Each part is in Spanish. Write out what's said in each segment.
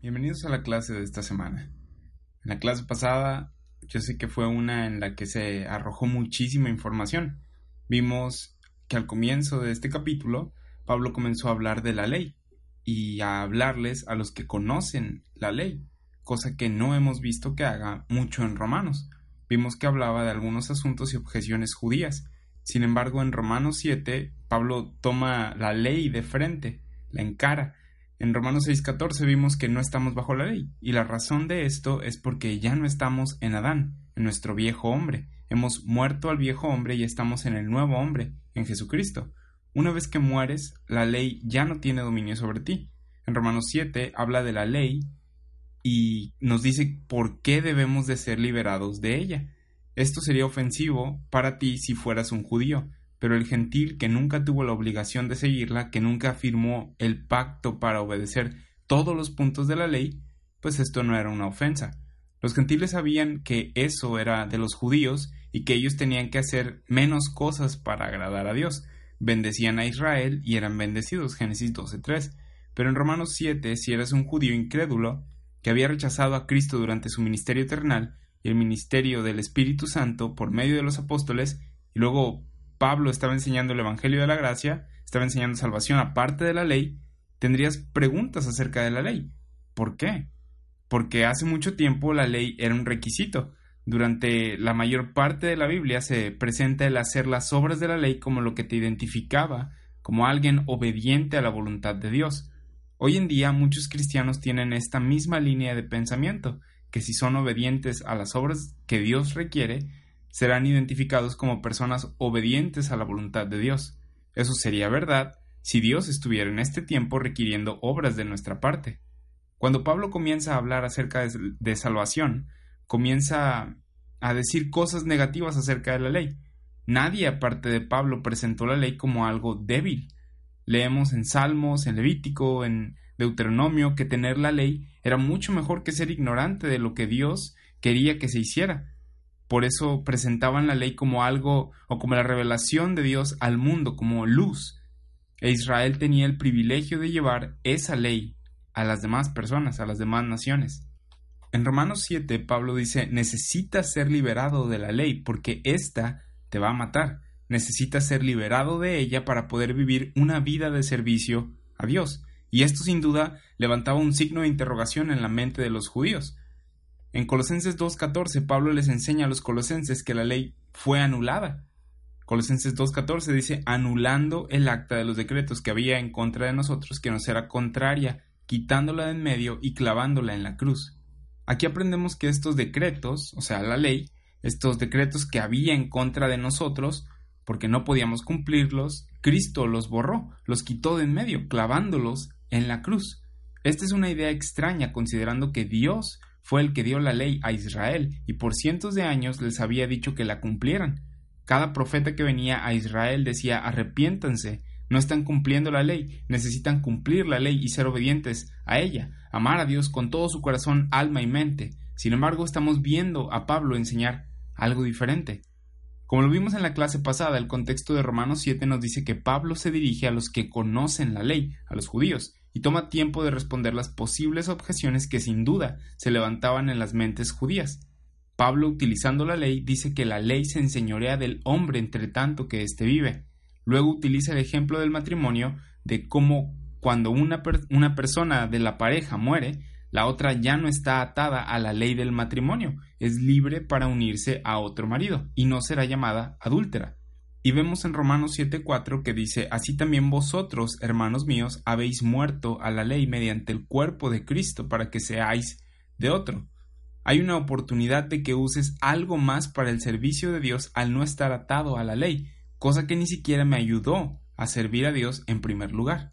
Bienvenidos a la clase de esta semana. En la clase pasada yo sé que fue una en la que se arrojó muchísima información. Vimos que al comienzo de este capítulo Pablo comenzó a hablar de la ley y a hablarles a los que conocen la ley, cosa que no hemos visto que haga mucho en Romanos. Vimos que hablaba de algunos asuntos y objeciones judías. Sin embargo, en Romanos 7, Pablo toma la ley de frente, la encara en Romanos 6:14 vimos que no estamos bajo la ley, y la razón de esto es porque ya no estamos en Adán, en nuestro viejo hombre. Hemos muerto al viejo hombre y estamos en el nuevo hombre, en Jesucristo. Una vez que mueres, la ley ya no tiene dominio sobre ti. En Romanos 7 habla de la ley y nos dice por qué debemos de ser liberados de ella. Esto sería ofensivo para ti si fueras un judío, pero el gentil que nunca tuvo la obligación de seguirla, que nunca firmó el pacto para obedecer todos los puntos de la ley, pues esto no era una ofensa. Los gentiles sabían que eso era de los judíos y que ellos tenían que hacer menos cosas para agradar a Dios. Bendecían a Israel y eran bendecidos, Génesis 12.3. Pero en Romanos 7, si eras un judío incrédulo, que había rechazado a Cristo durante su ministerio eternal y el ministerio del Espíritu Santo por medio de los apóstoles, y luego Pablo estaba enseñando el Evangelio de la Gracia, estaba enseñando salvación aparte de la ley, tendrías preguntas acerca de la ley. ¿Por qué? Porque hace mucho tiempo la ley era un requisito. Durante la mayor parte de la Biblia se presenta el hacer las obras de la ley como lo que te identificaba como alguien obediente a la voluntad de Dios. Hoy en día muchos cristianos tienen esta misma línea de pensamiento, que si son obedientes a las obras que Dios requiere, serán identificados como personas obedientes a la voluntad de Dios. Eso sería verdad si Dios estuviera en este tiempo requiriendo obras de nuestra parte. Cuando Pablo comienza a hablar acerca de, salvación, comienza a decir cosas negativas acerca de la ley. Nadie aparte de Pablo presentó la ley como algo débil. Leemos en Salmos, en Levítico, en Deuteronomio que tener la ley era mucho mejor que ser ignorante de lo que Dios quería que se hiciera. Por eso presentaban la ley como algo o como la revelación de Dios al mundo, como luz. E Israel tenía el privilegio de llevar esa ley a las demás personas, a las demás naciones. En Romanos 7, Pablo dice, necesitas ser liberado de la ley porque ésta te va a matar. Necesitas ser liberado de ella para poder vivir una vida de servicio a Dios. Y esto sin duda levantaba un signo de interrogación en la mente de los judíos. En Colosenses 2.14 Pablo les enseña a los colosenses que la ley fue anulada. Colosenses 2.14 dice anulando el acta de los decretos que había en contra de nosotros que nos era contraria, quitándola de en medio y clavándola en la cruz. Aquí aprendemos que estos decretos, o sea, la ley, estos decretos que había en contra de nosotros, porque no podíamos cumplirlos, Cristo los borró, los quitó de en medio, clavándolos en la cruz. Esta es una idea extraña considerando que Dios fue el que dio la ley a Israel y por cientos de años les había dicho que la cumplieran. Cada profeta que venía a Israel decía arrepiéntanse, no están cumpliendo la ley, necesitan cumplir la ley y ser obedientes a ella, amar a Dios con todo su corazón, alma y mente. Sin embargo, estamos viendo a Pablo enseñar algo diferente. Como lo vimos en la clase pasada, el contexto de Romanos 7 nos dice que Pablo se dirige a los que conocen la ley, a los judíos, y toma tiempo de responder las posibles objeciones que sin duda se levantaban en las mentes judías. Pablo, utilizando la ley, dice que la ley se enseñorea del hombre entre tanto que éste vive. Luego utiliza el ejemplo del matrimonio de cómo cuando una, una persona de la pareja muere, la otra ya no está atada a la ley del matrimonio, es libre para unirse a otro marido y no será llamada adúltera. Y vemos en Romanos 7:4 que dice, Así también vosotros, hermanos míos, habéis muerto a la ley mediante el cuerpo de Cristo para que seáis de otro. Hay una oportunidad de que uses algo más para el servicio de Dios al no estar atado a la ley, cosa que ni siquiera me ayudó a servir a Dios en primer lugar.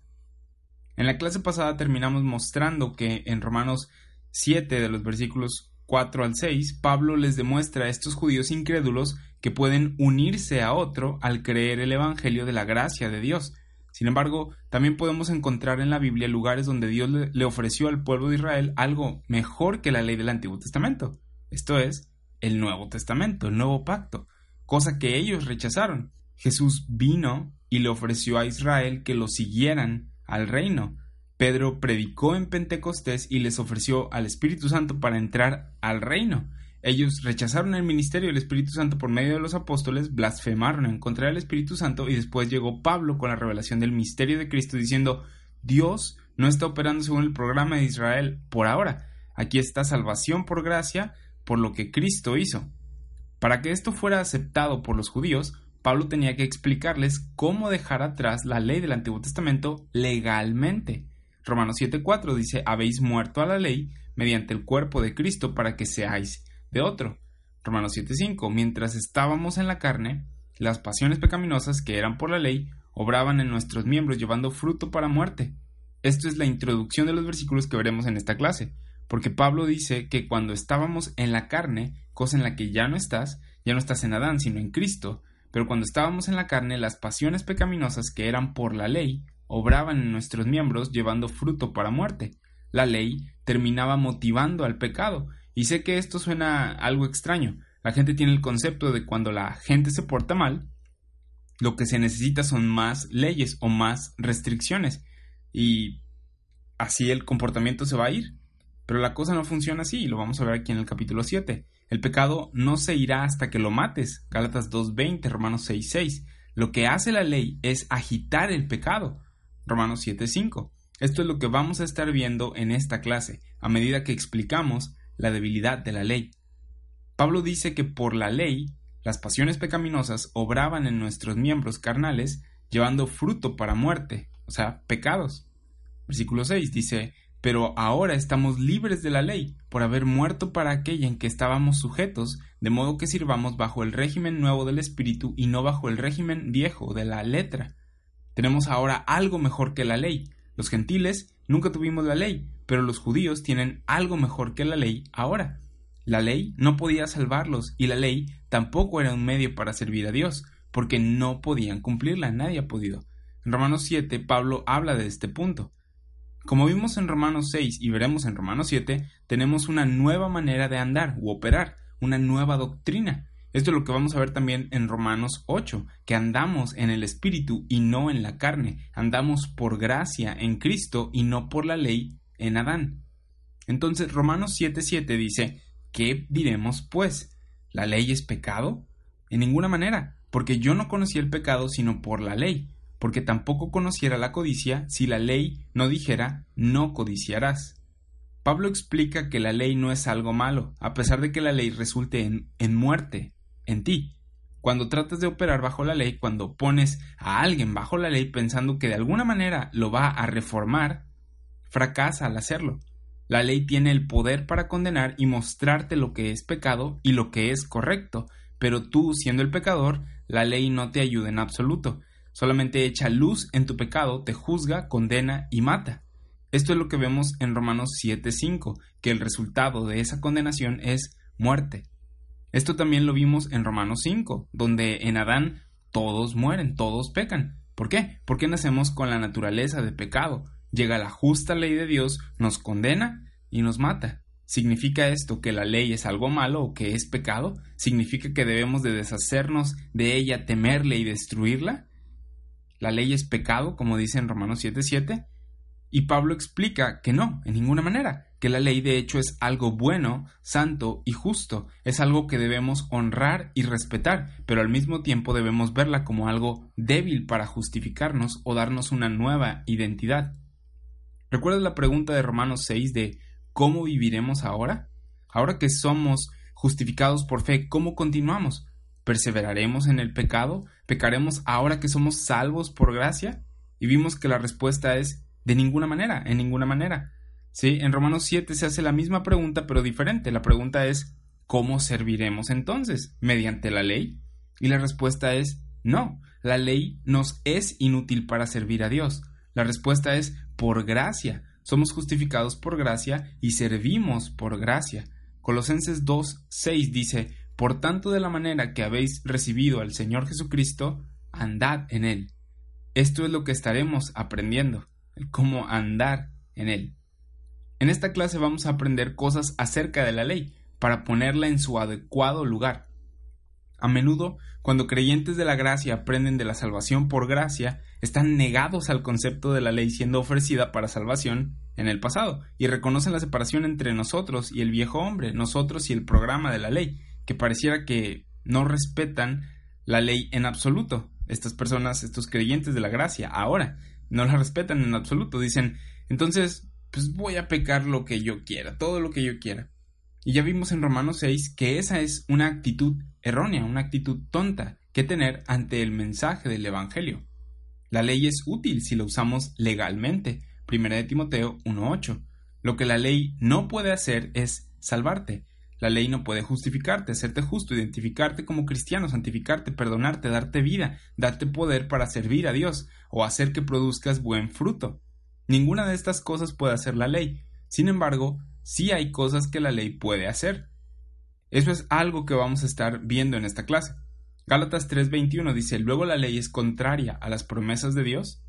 En la clase pasada terminamos mostrando que en Romanos 7 de los versículos 4 al 6, Pablo les demuestra a estos judíos incrédulos que pueden unirse a otro al creer el Evangelio de la gracia de Dios. Sin embargo, también podemos encontrar en la Biblia lugares donde Dios le ofreció al pueblo de Israel algo mejor que la ley del Antiguo Testamento. Esto es, el Nuevo Testamento, el Nuevo Pacto, cosa que ellos rechazaron. Jesús vino y le ofreció a Israel que lo siguieran al reino. Pedro predicó en Pentecostés y les ofreció al Espíritu Santo para entrar al reino. Ellos rechazaron el ministerio del Espíritu Santo por medio de los apóstoles, blasfemaron en contra del Espíritu Santo y después llegó Pablo con la revelación del misterio de Cristo diciendo Dios no está operando según el programa de Israel por ahora. Aquí está salvación por gracia por lo que Cristo hizo. Para que esto fuera aceptado por los judíos, Pablo tenía que explicarles cómo dejar atrás la ley del Antiguo Testamento legalmente. Romanos 7:4 dice, habéis muerto a la ley mediante el cuerpo de Cristo para que seáis de otro. Romanos 7:5, mientras estábamos en la carne, las pasiones pecaminosas que eran por la ley obraban en nuestros miembros llevando fruto para muerte. Esto es la introducción de los versículos que veremos en esta clase, porque Pablo dice que cuando estábamos en la carne, cosa en la que ya no estás, ya no estás en Adán, sino en Cristo, pero cuando estábamos en la carne, las pasiones pecaminosas que eran por la ley obraban en nuestros miembros llevando fruto para muerte. La ley terminaba motivando al pecado, y sé que esto suena algo extraño. La gente tiene el concepto de cuando la gente se porta mal, lo que se necesita son más leyes o más restricciones. Y así el comportamiento se va a ir. Pero la cosa no funciona así, y lo vamos a ver aquí en el capítulo 7. El pecado no se irá hasta que lo mates. Gálatas 2.20, Romanos 6.6. Lo que hace la ley es agitar el pecado. Romanos 7.5. Esto es lo que vamos a estar viendo en esta clase, a medida que explicamos la debilidad de la ley. Pablo dice que por la ley las pasiones pecaminosas obraban en nuestros miembros carnales, llevando fruto para muerte, o sea, pecados. Versículo 6 dice, pero ahora estamos libres de la ley, por haber muerto para aquella en que estábamos sujetos, de modo que sirvamos bajo el régimen nuevo del Espíritu y no bajo el régimen viejo de la letra. Tenemos ahora algo mejor que la ley. Los gentiles nunca tuvimos la ley, pero los judíos tienen algo mejor que la ley ahora. La ley no podía salvarlos y la ley tampoco era un medio para servir a Dios, porque no podían cumplirla, nadie ha podido. En Romanos 7 Pablo habla de este punto. Como vimos en Romanos 6 y veremos en Romanos 7, tenemos una nueva manera de andar u operar, una nueva doctrina. Esto es lo que vamos a ver también en Romanos 8, que andamos en el Espíritu y no en la carne, andamos por gracia en Cristo y no por la ley en Adán. Entonces Romanos 7:7 dice, ¿qué diremos pues? ¿La ley es pecado? En ninguna manera, porque yo no conocí el pecado sino por la ley, porque tampoco conociera la codicia si la ley no dijera no codiciarás. Pablo explica que la ley no es algo malo, a pesar de que la ley resulte en, en muerte, en ti. Cuando tratas de operar bajo la ley, cuando pones a alguien bajo la ley pensando que de alguna manera lo va a reformar, fracasa al hacerlo. La ley tiene el poder para condenar y mostrarte lo que es pecado y lo que es correcto, pero tú, siendo el pecador, la ley no te ayuda en absoluto. Solamente echa luz en tu pecado, te juzga, condena y mata. Esto es lo que vemos en Romanos 7:5, que el resultado de esa condenación es muerte. Esto también lo vimos en Romanos 5, donde en Adán todos mueren, todos pecan. ¿Por qué? Porque nacemos con la naturaleza de pecado llega la justa ley de Dios, nos condena y nos mata. ¿Significa esto que la ley es algo malo o que es pecado? ¿Significa que debemos de deshacernos de ella, temerle y destruirla? ¿La ley es pecado, como dice en Romanos 7:7? Y Pablo explica que no, en ninguna manera, que la ley de hecho es algo bueno, santo y justo, es algo que debemos honrar y respetar, pero al mismo tiempo debemos verla como algo débil para justificarnos o darnos una nueva identidad. ¿Recuerdas la pregunta de Romanos 6 de ¿cómo viviremos ahora? Ahora que somos justificados por fe, ¿cómo continuamos? ¿Perseveraremos en el pecado? ¿Pecaremos ahora que somos salvos por gracia? Y vimos que la respuesta es de ninguna manera, en ninguna manera. Sí, en Romanos 7 se hace la misma pregunta pero diferente. La pregunta es ¿cómo serviremos entonces? ¿Mediante la ley? Y la respuesta es no, la ley nos es inútil para servir a Dios. La respuesta es por gracia. Somos justificados por gracia y servimos por gracia. Colosenses 2, 6 dice, Por tanto, de la manera que habéis recibido al Señor Jesucristo, andad en Él. Esto es lo que estaremos aprendiendo, cómo andar en Él. En esta clase vamos a aprender cosas acerca de la ley, para ponerla en su adecuado lugar. A menudo, cuando creyentes de la gracia aprenden de la salvación por gracia, están negados al concepto de la ley siendo ofrecida para salvación en el pasado, y reconocen la separación entre nosotros y el viejo hombre, nosotros y el programa de la ley, que pareciera que no respetan la ley en absoluto. Estas personas, estos creyentes de la gracia, ahora no la respetan en absoluto. Dicen, entonces, pues voy a pecar lo que yo quiera, todo lo que yo quiera. Y ya vimos en Romanos 6 que esa es una actitud errónea, una actitud tonta que tener ante el mensaje del Evangelio. La ley es útil si la usamos legalmente. 1 de Timoteo 1.8. Lo que la ley no puede hacer es salvarte. La ley no puede justificarte, hacerte justo, identificarte como cristiano, santificarte, perdonarte, darte vida, darte poder para servir a Dios o hacer que produzcas buen fruto. Ninguna de estas cosas puede hacer la ley. Sin embargo, sí hay cosas que la ley puede hacer. Eso es algo que vamos a estar viendo en esta clase. Gálatas 3:21 dice, luego la ley es contraria a las promesas de Dios.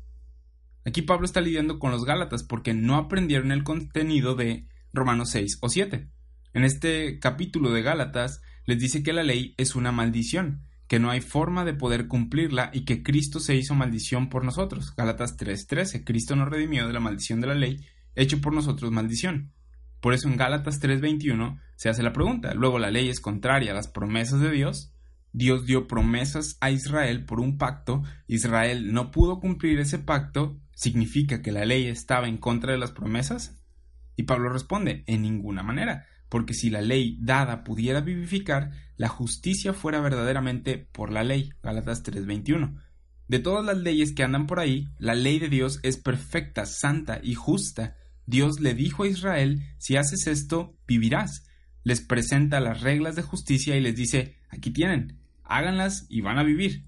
Aquí Pablo está lidiando con los Gálatas porque no aprendieron el contenido de Romanos 6 o 7. En este capítulo de Gálatas les dice que la ley es una maldición, que no hay forma de poder cumplirla y que Cristo se hizo maldición por nosotros. Gálatas 3:13, Cristo nos redimió de la maldición de la ley, hecho por nosotros maldición. Por eso en Gálatas 3:21 se hace la pregunta, luego la ley es contraria a las promesas de Dios. Dios dio promesas a Israel por un pacto, Israel no pudo cumplir ese pacto, ¿significa que la ley estaba en contra de las promesas? Y Pablo responde, en ninguna manera, porque si la ley dada pudiera vivificar, la justicia fuera verdaderamente por la ley. Gálatas 3:21. De todas las leyes que andan por ahí, la ley de Dios es perfecta, santa y justa, Dios le dijo a Israel, si haces esto, vivirás. Les presenta las reglas de justicia y les dice, aquí tienen, háganlas y van a vivir.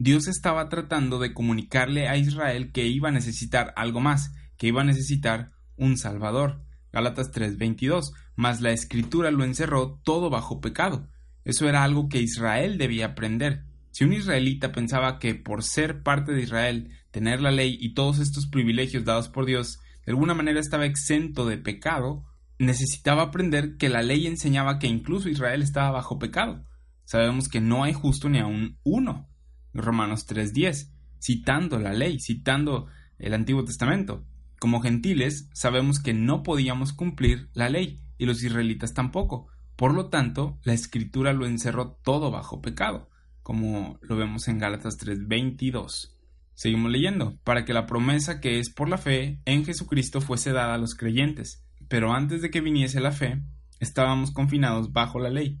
Dios estaba tratando de comunicarle a Israel que iba a necesitar algo más, que iba a necesitar un Salvador. Gálatas 3:22, mas la escritura lo encerró todo bajo pecado. Eso era algo que Israel debía aprender. Si un israelita pensaba que por ser parte de Israel, tener la ley y todos estos privilegios dados por Dios, de alguna manera estaba exento de pecado, necesitaba aprender que la ley enseñaba que incluso Israel estaba bajo pecado. Sabemos que no hay justo ni aun uno. Romanos 3.10, citando la ley, citando el Antiguo Testamento. Como gentiles, sabemos que no podíamos cumplir la ley, y los israelitas tampoco. Por lo tanto, la escritura lo encerró todo bajo pecado, como lo vemos en Gálatas 3.22. Seguimos leyendo, para que la promesa que es por la fe en Jesucristo fuese dada a los creyentes. Pero antes de que viniese la fe, estábamos confinados bajo la ley,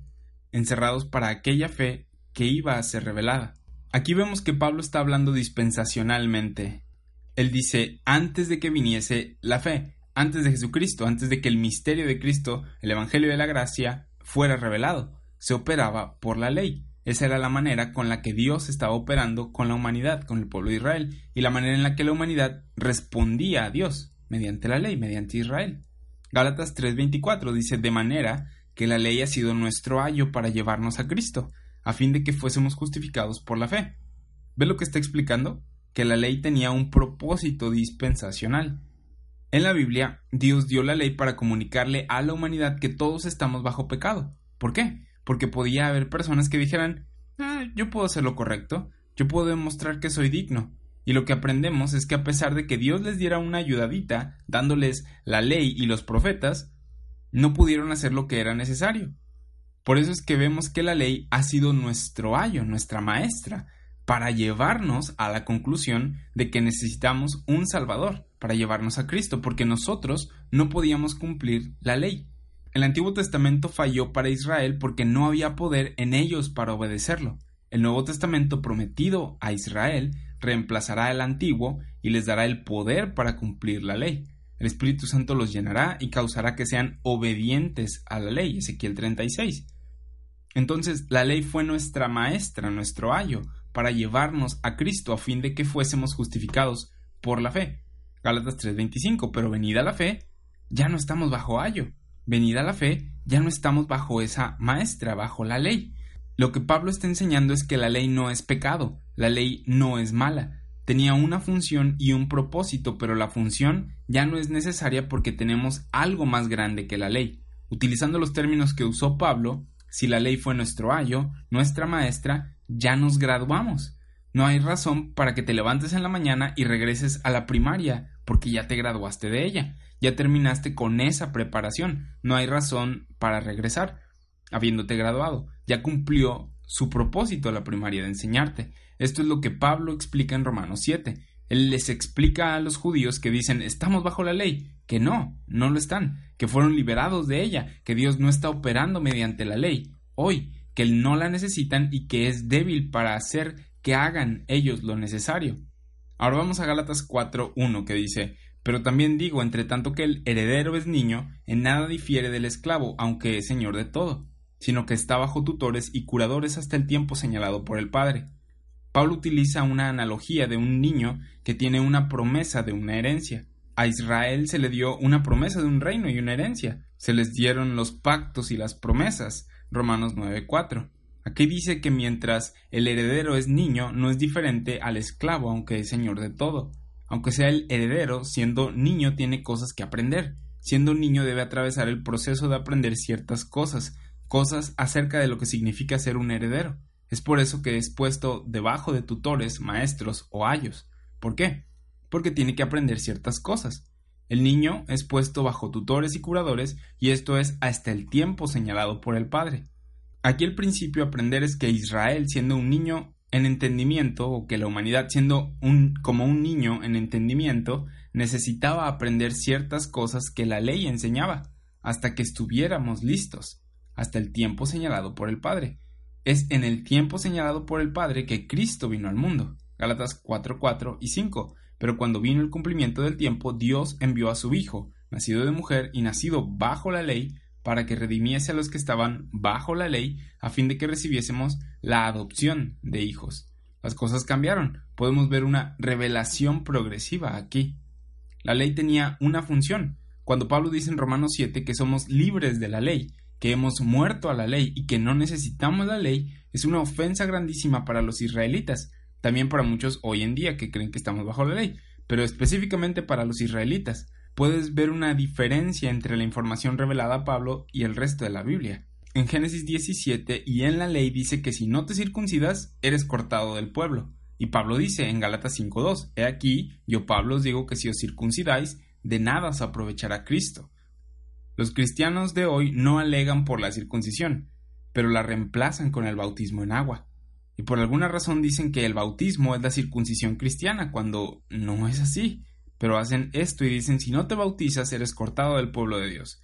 encerrados para aquella fe que iba a ser revelada. Aquí vemos que Pablo está hablando dispensacionalmente. Él dice, antes de que viniese la fe, antes de Jesucristo, antes de que el misterio de Cristo, el Evangelio de la Gracia, fuera revelado, se operaba por la ley. Esa era la manera con la que Dios estaba operando con la humanidad, con el pueblo de Israel, y la manera en la que la humanidad respondía a Dios, mediante la ley, mediante Israel. Gálatas 3:24 dice, de manera que la ley ha sido nuestro ayo para llevarnos a Cristo, a fin de que fuésemos justificados por la fe. ¿Ve lo que está explicando? Que la ley tenía un propósito dispensacional. En la Biblia, Dios dio la ley para comunicarle a la humanidad que todos estamos bajo pecado. ¿Por qué? porque podía haber personas que dijeran, ah, yo puedo hacer lo correcto, yo puedo demostrar que soy digno. Y lo que aprendemos es que a pesar de que Dios les diera una ayudadita, dándoles la ley y los profetas, no pudieron hacer lo que era necesario. Por eso es que vemos que la ley ha sido nuestro ayo, nuestra maestra, para llevarnos a la conclusión de que necesitamos un Salvador, para llevarnos a Cristo, porque nosotros no podíamos cumplir la ley. El Antiguo Testamento falló para Israel porque no había poder en ellos para obedecerlo. El Nuevo Testamento prometido a Israel reemplazará el antiguo y les dará el poder para cumplir la ley. El Espíritu Santo los llenará y causará que sean obedientes a la ley. Ezequiel 36. Entonces, la ley fue nuestra maestra, nuestro ayo, para llevarnos a Cristo a fin de que fuésemos justificados por la fe. Gálatas 3:25, pero venida la fe, ya no estamos bajo ayo. Venida la fe, ya no estamos bajo esa maestra, bajo la ley. Lo que Pablo está enseñando es que la ley no es pecado, la ley no es mala. Tenía una función y un propósito, pero la función ya no es necesaria porque tenemos algo más grande que la ley. Utilizando los términos que usó Pablo, si la ley fue nuestro ayo, nuestra maestra, ya nos graduamos. No hay razón para que te levantes en la mañana y regreses a la primaria, porque ya te graduaste de ella, ya terminaste con esa preparación, no hay razón para regresar, habiéndote graduado, ya cumplió su propósito la primaria de enseñarte. Esto es lo que Pablo explica en Romanos 7. Él les explica a los judíos que dicen estamos bajo la ley, que no, no lo están, que fueron liberados de ella, que Dios no está operando mediante la ley, hoy, que no la necesitan y que es débil para hacer que hagan ellos lo necesario. Ahora vamos a Gálatas 4.1 que dice, pero también digo, entre tanto que el heredero es niño, en nada difiere del esclavo, aunque es señor de todo, sino que está bajo tutores y curadores hasta el tiempo señalado por el Padre. Pablo utiliza una analogía de un niño que tiene una promesa de una herencia. A Israel se le dio una promesa de un reino y una herencia. Se les dieron los pactos y las promesas. Romanos 9.4. Aquí dice que mientras el heredero es niño, no es diferente al esclavo, aunque es señor de todo. Aunque sea el heredero, siendo niño tiene cosas que aprender. Siendo niño debe atravesar el proceso de aprender ciertas cosas, cosas acerca de lo que significa ser un heredero. Es por eso que es puesto debajo de tutores, maestros o ayos. ¿Por qué? Porque tiene que aprender ciertas cosas. El niño es puesto bajo tutores y curadores y esto es hasta el tiempo señalado por el padre. Aquí el principio aprender es que Israel, siendo un niño en entendimiento, o que la humanidad siendo un, como un niño en entendimiento, necesitaba aprender ciertas cosas que la ley enseñaba, hasta que estuviéramos listos, hasta el tiempo señalado por el Padre. Es en el tiempo señalado por el Padre que Cristo vino al mundo. Gálatas 4, 4 y 5. Pero cuando vino el cumplimiento del tiempo, Dios envió a su Hijo, nacido de mujer y nacido bajo la ley, para que redimiese a los que estaban bajo la ley, a fin de que recibiésemos la adopción de hijos. Las cosas cambiaron. Podemos ver una revelación progresiva aquí. La ley tenía una función. Cuando Pablo dice en Romanos 7 que somos libres de la ley, que hemos muerto a la ley y que no necesitamos la ley, es una ofensa grandísima para los israelitas, también para muchos hoy en día que creen que estamos bajo la ley, pero específicamente para los israelitas puedes ver una diferencia entre la información revelada a Pablo y el resto de la Biblia. En Génesis 17 y en la ley dice que si no te circuncidas, eres cortado del pueblo. Y Pablo dice en Galatas 5.2, He aquí, yo Pablo os digo que si os circuncidáis, de nada os aprovechará Cristo. Los cristianos de hoy no alegan por la circuncisión, pero la reemplazan con el bautismo en agua. Y por alguna razón dicen que el bautismo es la circuncisión cristiana, cuando no es así pero hacen esto y dicen si no te bautizas eres cortado del pueblo de Dios.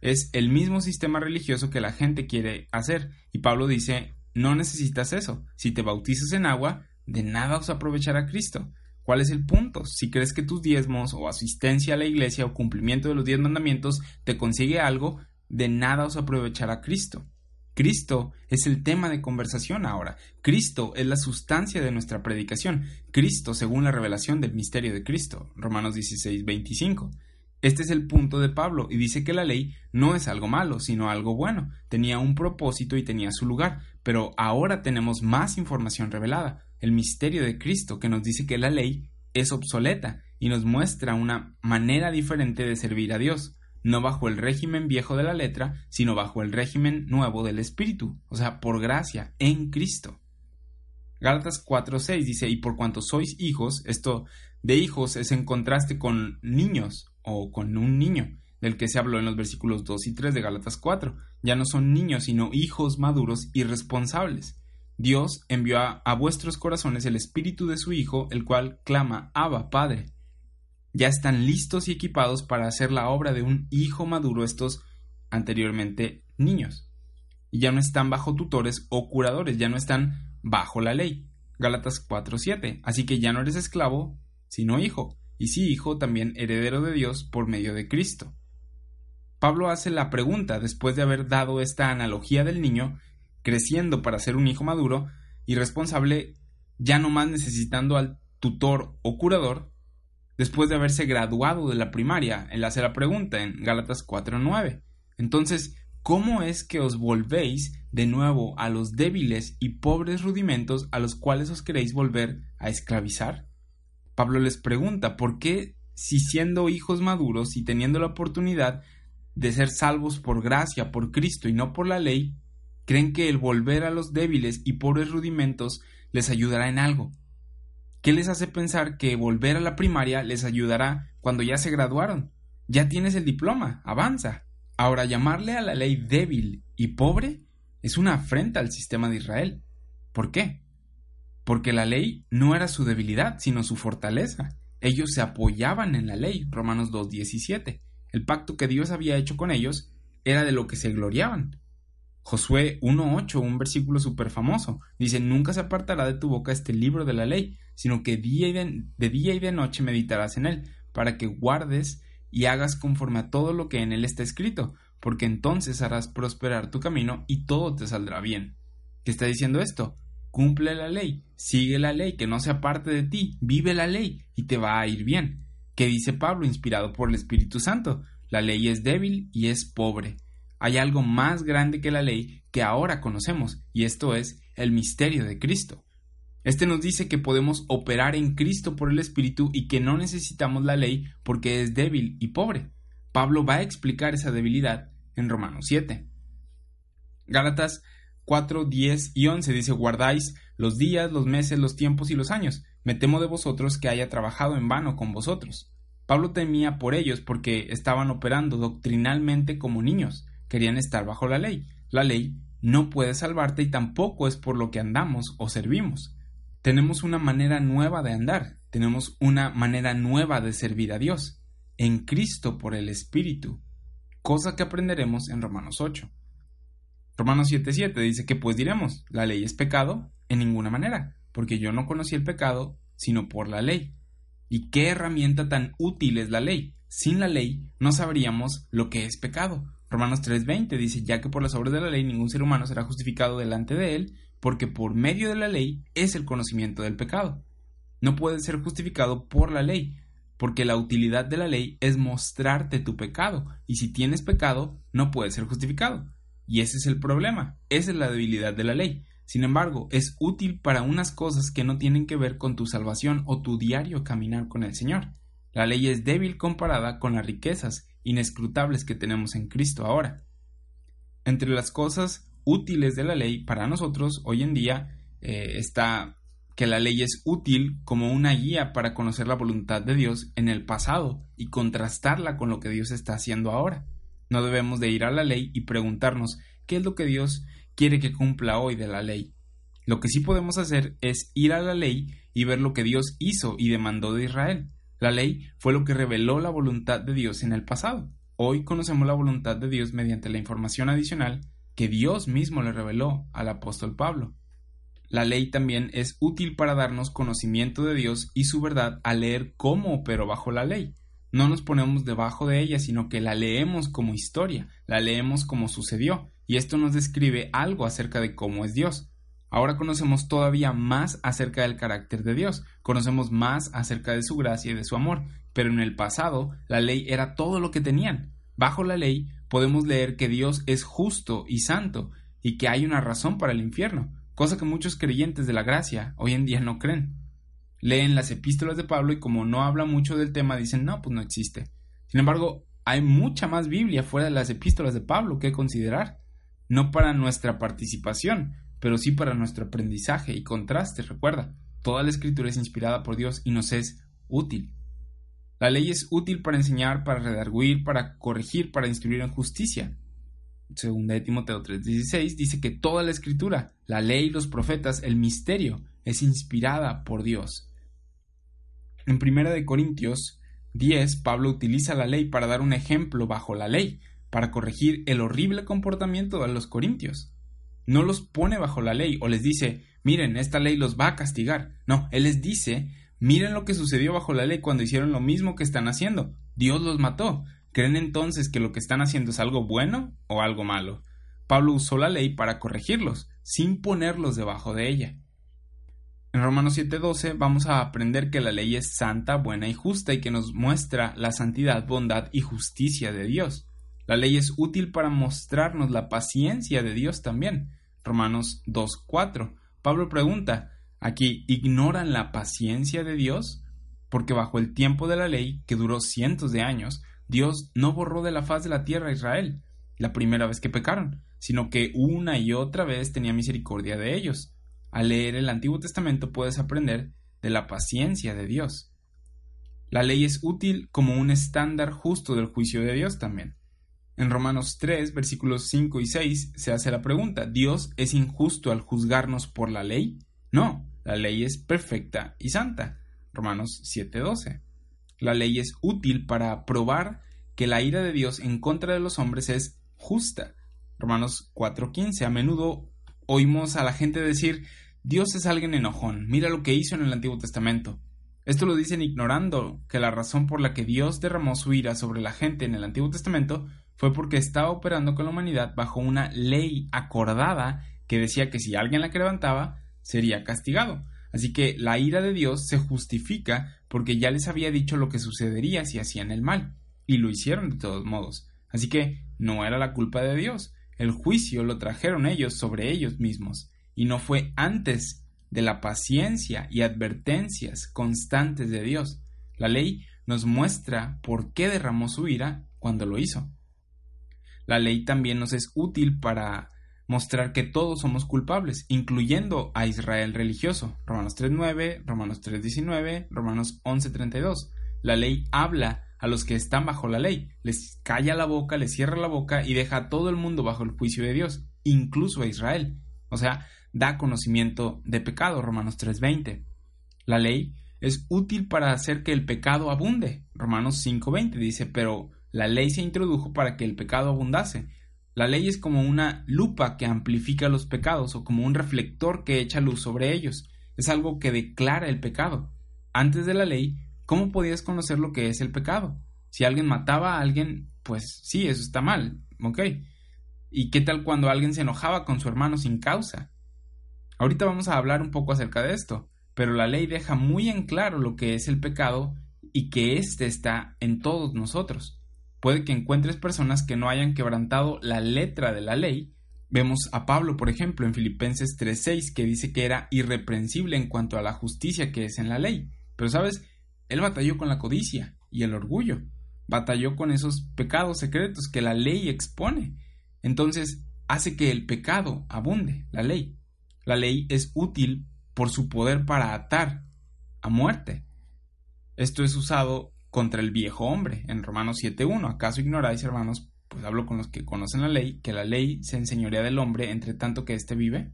Es el mismo sistema religioso que la gente quiere hacer y Pablo dice no necesitas eso. Si te bautizas en agua, de nada os aprovechará Cristo. ¿Cuál es el punto? Si crees que tus diezmos o asistencia a la iglesia o cumplimiento de los diez mandamientos te consigue algo, de nada os aprovechará Cristo. Cristo es el tema de conversación ahora. Cristo es la sustancia de nuestra predicación. Cristo según la revelación del misterio de Cristo. Romanos 16, 25. Este es el punto de Pablo y dice que la ley no es algo malo, sino algo bueno. Tenía un propósito y tenía su lugar, pero ahora tenemos más información revelada, el misterio de Cristo que nos dice que la ley es obsoleta y nos muestra una manera diferente de servir a Dios no bajo el régimen viejo de la letra, sino bajo el régimen nuevo del Espíritu, o sea, por gracia, en Cristo. Gálatas 4:6 dice, y por cuanto sois hijos, esto de hijos es en contraste con niños o con un niño, del que se habló en los versículos 2 y 3 de Gálatas 4. Ya no son niños, sino hijos maduros y responsables. Dios envió a, vuestros corazones el espíritu de su Hijo, el cual clama, Abba, Padre ya están listos y equipados para hacer la obra de un hijo maduro estos anteriormente niños. Y ya no están bajo tutores o curadores, ya no están bajo la ley. Gálatas 4:7. Así que ya no eres esclavo, sino hijo, y sí hijo también heredero de Dios por medio de Cristo. Pablo hace la pregunta después de haber dado esta analogía del niño creciendo para ser un hijo maduro y responsable, ya no más necesitando al tutor o curador, después de haberse graduado de la primaria. Él hace la pregunta en Gálatas 4.9. Entonces, ¿cómo es que os volvéis de nuevo a los débiles y pobres rudimentos a los cuales os queréis volver a esclavizar? Pablo les pregunta, ¿por qué si siendo hijos maduros y teniendo la oportunidad de ser salvos por gracia, por Cristo y no por la ley, creen que el volver a los débiles y pobres rudimentos les ayudará en algo? ¿Qué les hace pensar que volver a la primaria les ayudará cuando ya se graduaron? Ya tienes el diploma, avanza. Ahora, llamarle a la ley débil y pobre es una afrenta al sistema de Israel. ¿Por qué? Porque la ley no era su debilidad, sino su fortaleza. Ellos se apoyaban en la ley, Romanos 2.17. El pacto que Dios había hecho con ellos era de lo que se gloriaban. Josué 1.8, un versículo súper famoso, dice, Nunca se apartará de tu boca este libro de la ley, sino que día y de, de día y de noche meditarás en él, para que guardes y hagas conforme a todo lo que en él está escrito, porque entonces harás prosperar tu camino y todo te saldrá bien. ¿Qué está diciendo esto? Cumple la ley, sigue la ley, que no se aparte de ti, vive la ley y te va a ir bien. ¿Qué dice Pablo inspirado por el Espíritu Santo? La ley es débil y es pobre. Hay algo más grande que la ley que ahora conocemos, y esto es el misterio de Cristo. Este nos dice que podemos operar en Cristo por el Espíritu y que no necesitamos la ley porque es débil y pobre. Pablo va a explicar esa debilidad en Romanos 7. Gálatas 4, 10 y 11 dice guardáis los días, los meses, los tiempos y los años. Me temo de vosotros que haya trabajado en vano con vosotros. Pablo temía por ellos porque estaban operando doctrinalmente como niños, querían estar bajo la ley. La ley no puede salvarte y tampoco es por lo que andamos o servimos tenemos una manera nueva de andar, tenemos una manera nueva de servir a Dios, en Cristo por el Espíritu, cosa que aprenderemos en Romanos 8. Romanos 7:7 dice que pues diremos, la ley es pecado en ninguna manera, porque yo no conocí el pecado sino por la ley. ¿Y qué herramienta tan útil es la ley? Sin la ley no sabríamos lo que es pecado. Romanos 3:20 dice, ya que por las obras de la ley ningún ser humano será justificado delante de él, porque por medio de la ley es el conocimiento del pecado. No puedes ser justificado por la ley, porque la utilidad de la ley es mostrarte tu pecado, y si tienes pecado, no puedes ser justificado. Y ese es el problema, esa es la debilidad de la ley. Sin embargo, es útil para unas cosas que no tienen que ver con tu salvación o tu diario caminar con el Señor. La ley es débil comparada con las riquezas inescrutables que tenemos en Cristo ahora. Entre las cosas útiles de la ley para nosotros hoy en día eh, está que la ley es útil como una guía para conocer la voluntad de Dios en el pasado y contrastarla con lo que Dios está haciendo ahora. No debemos de ir a la ley y preguntarnos qué es lo que Dios quiere que cumpla hoy de la ley. Lo que sí podemos hacer es ir a la ley y ver lo que Dios hizo y demandó de Israel. La ley fue lo que reveló la voluntad de Dios en el pasado. Hoy conocemos la voluntad de Dios mediante la información adicional que Dios mismo le reveló al apóstol Pablo. La ley también es útil para darnos conocimiento de Dios y su verdad al leer cómo operó bajo la ley. No nos ponemos debajo de ella, sino que la leemos como historia, la leemos como sucedió, y esto nos describe algo acerca de cómo es Dios. Ahora conocemos todavía más acerca del carácter de Dios, conocemos más acerca de su gracia y de su amor, pero en el pasado la ley era todo lo que tenían. Bajo la ley podemos leer que Dios es justo y santo y que hay una razón para el infierno, cosa que muchos creyentes de la gracia hoy en día no creen. Leen las epístolas de Pablo y como no habla mucho del tema dicen no, pues no existe. Sin embargo, hay mucha más Biblia fuera de las epístolas de Pablo que considerar, no para nuestra participación, pero sí para nuestro aprendizaje y contraste. Recuerda, toda la escritura es inspirada por Dios y nos es útil. La ley es útil para enseñar, para redarguir, para corregir, para instruir en justicia. Segunda de Timoteo 3:16 dice que toda la escritura, la ley, los profetas, el misterio, es inspirada por Dios. En Primera de Corintios 10, Pablo utiliza la ley para dar un ejemplo bajo la ley, para corregir el horrible comportamiento de los corintios. No los pone bajo la ley o les dice, miren, esta ley los va a castigar. No, él les dice Miren lo que sucedió bajo la ley cuando hicieron lo mismo que están haciendo. Dios los mató. ¿Creen entonces que lo que están haciendo es algo bueno o algo malo? Pablo usó la ley para corregirlos, sin ponerlos debajo de ella. En Romanos 7:12 vamos a aprender que la ley es santa, buena y justa y que nos muestra la santidad, bondad y justicia de Dios. La ley es útil para mostrarnos la paciencia de Dios también. Romanos 2:4. Pablo pregunta, ¿aquí ignoran la paciencia de Dios? Porque bajo el tiempo de la ley, que duró cientos de años, Dios no borró de la faz de la tierra a Israel la primera vez que pecaron, sino que una y otra vez tenía misericordia de ellos. Al leer el Antiguo Testamento puedes aprender de la paciencia de Dios. La ley es útil como un estándar justo del juicio de Dios también. En Romanos 3, versículos 5 y 6 se hace la pregunta, ¿Dios es injusto al juzgarnos por la ley? No, la ley es perfecta y santa. Romanos 7:12. La ley es útil para probar que la ira de Dios en contra de los hombres es justa. Romanos 4:15. A menudo oímos a la gente decir, Dios es alguien enojón, mira lo que hizo en el Antiguo Testamento. Esto lo dicen ignorando que la razón por la que Dios derramó su ira sobre la gente en el Antiguo Testamento fue porque estaba operando con la humanidad bajo una ley acordada que decía que si alguien la que levantaba sería castigado. Así que la ira de Dios se justifica porque ya les había dicho lo que sucedería si hacían el mal, y lo hicieron de todos modos. Así que no era la culpa de Dios, el juicio lo trajeron ellos sobre ellos mismos, y no fue antes de la paciencia y advertencias constantes de Dios. La ley nos muestra por qué derramó su ira cuando lo hizo. La ley también nos es útil para mostrar que todos somos culpables, incluyendo a Israel religioso. Romanos 3.9, Romanos 3.19, Romanos 11.32. La ley habla a los que están bajo la ley, les calla la boca, les cierra la boca y deja a todo el mundo bajo el juicio de Dios, incluso a Israel. O sea, da conocimiento de pecado, Romanos 3:20. La ley es útil para hacer que el pecado abunde. Romanos 5:20 dice, pero la ley se introdujo para que el pecado abundase. La ley es como una lupa que amplifica los pecados o como un reflector que echa luz sobre ellos. Es algo que declara el pecado. Antes de la ley, ¿cómo podías conocer lo que es el pecado? Si alguien mataba a alguien, pues sí, eso está mal, ok. ¿Y qué tal cuando alguien se enojaba con su hermano sin causa? Ahorita vamos a hablar un poco acerca de esto, pero la ley deja muy en claro lo que es el pecado y que éste está en todos nosotros. Puede que encuentres personas que no hayan quebrantado la letra de la ley. Vemos a Pablo, por ejemplo, en Filipenses 3.6, que dice que era irreprensible en cuanto a la justicia que es en la ley. Pero sabes, él batalló con la codicia y el orgullo, batalló con esos pecados secretos que la ley expone. Entonces, hace que el pecado abunde, la ley. La ley es útil por su poder para atar a muerte. Esto es usado contra el viejo hombre en Romanos 7.1. ¿Acaso ignoráis, hermanos? Pues hablo con los que conocen la ley, que la ley se enseñorea del hombre entre tanto que éste vive.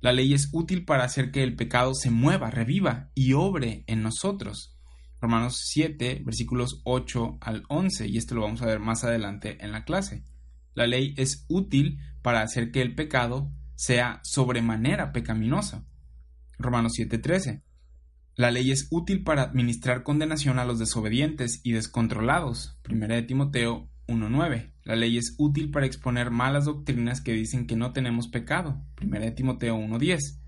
La ley es útil para hacer que el pecado se mueva, reviva y obre en nosotros. Romanos 7, versículos 8 al 11, y esto lo vamos a ver más adelante en la clase. La ley es útil para hacer que el pecado sea sobremanera pecaminosa. Romanos 7:13. La ley es útil para administrar condenación a los desobedientes y descontrolados. 1 Timoteo 1.9. La ley es útil para exponer malas doctrinas que dicen que no tenemos pecado. 1 Timoteo 1.10.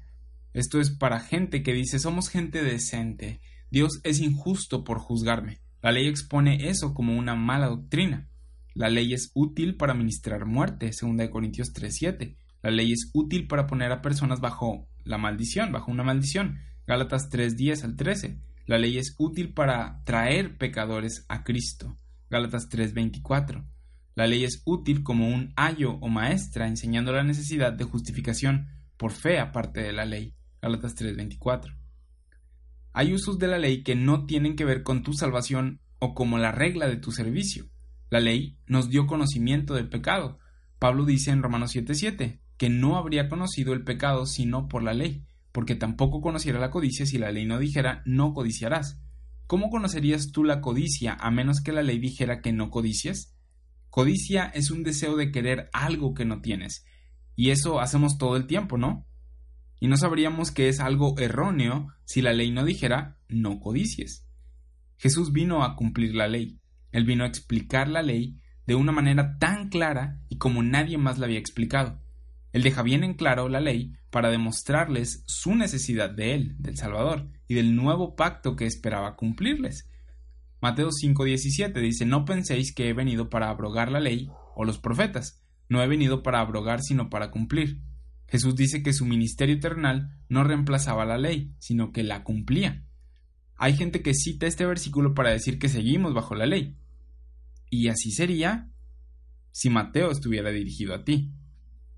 Esto es para gente que dice somos gente decente. Dios es injusto por juzgarme. La ley expone eso como una mala doctrina. La ley es útil para ministrar muerte. 2 Corintios 3.7. La ley es útil para poner a personas bajo la maldición, bajo una maldición. Gálatas 3.10 al 13. La ley es útil para traer pecadores a Cristo. Gálatas 3:24. La ley es útil como un ayo o maestra enseñando la necesidad de justificación por fe aparte de la ley. Gálatas 3:24. Hay usos de la ley que no tienen que ver con tu salvación o como la regla de tu servicio. La ley nos dio conocimiento del pecado. Pablo dice en Romanos 7:7 que no habría conocido el pecado sino por la ley, porque tampoco conociera la codicia si la ley no dijera no codiciarás. ¿Cómo conocerías tú la codicia a menos que la ley dijera que no codicias? Codicia es un deseo de querer algo que no tienes, y eso hacemos todo el tiempo, ¿no? Y no sabríamos que es algo erróneo si la ley no dijera no codicies. Jesús vino a cumplir la ley. Él vino a explicar la ley de una manera tan clara y como nadie más la había explicado. Él deja bien en claro la ley para demostrarles su necesidad de Él, del Salvador, y del nuevo pacto que esperaba cumplirles. Mateo 5:17 dice, No penséis que he venido para abrogar la ley o los profetas, no he venido para abrogar sino para cumplir. Jesús dice que su ministerio eternal no reemplazaba la ley, sino que la cumplía. Hay gente que cita este versículo para decir que seguimos bajo la ley. Y así sería si Mateo estuviera dirigido a ti.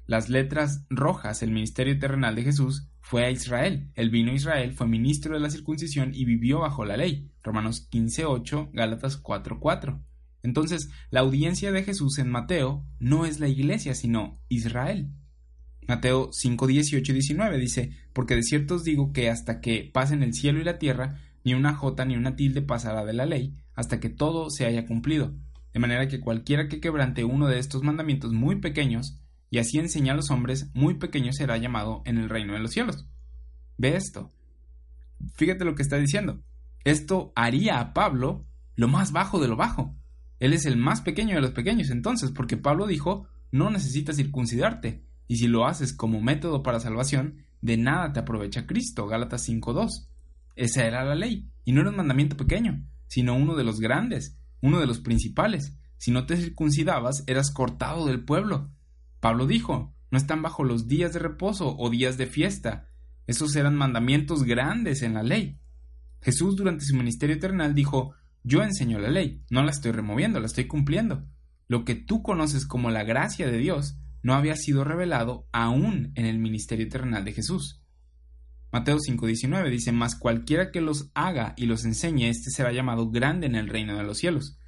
Las letras rojas, el ministerio terrenal de Jesús, fue a Israel. Él vino a Israel, fue ministro de la circuncisión y vivió bajo la ley. Romanos 15.8, Gálatas 4.4. Entonces, la audiencia de Jesús en Mateo no es la iglesia, sino Israel. Mateo 5, 18 y 19 dice, porque de cierto os digo que hasta que pasen el cielo y la tierra, ni una jota ni una tilde pasará de la ley, hasta que todo se haya cumplido. De manera que cualquiera que quebrante uno de estos mandamientos muy pequeños, y así enseña a los hombres, muy pequeño será llamado en el reino de los cielos. Ve esto. Fíjate lo que está diciendo. Esto haría a Pablo lo más bajo de lo bajo. Él es el más pequeño de los pequeños entonces, porque Pablo dijo, no necesitas circuncidarte, y si lo haces como método para salvación, de nada te aprovecha Cristo. Gálatas 5.2. Esa era la ley, y no era un mandamiento pequeño, sino uno de los grandes, uno de los principales. Si no te circuncidabas, eras cortado del pueblo. Pablo dijo, no están bajo los días de reposo o días de fiesta. Esos eran mandamientos grandes en la ley. Jesús durante su ministerio eternal dijo, yo enseño la ley, no la estoy removiendo, la estoy cumpliendo. Lo que tú conoces como la gracia de Dios no había sido revelado aún en el ministerio eternal de Jesús. Mateo 5:19 dice, Mas cualquiera que los haga y los enseñe, éste será llamado grande en el reino de los cielos.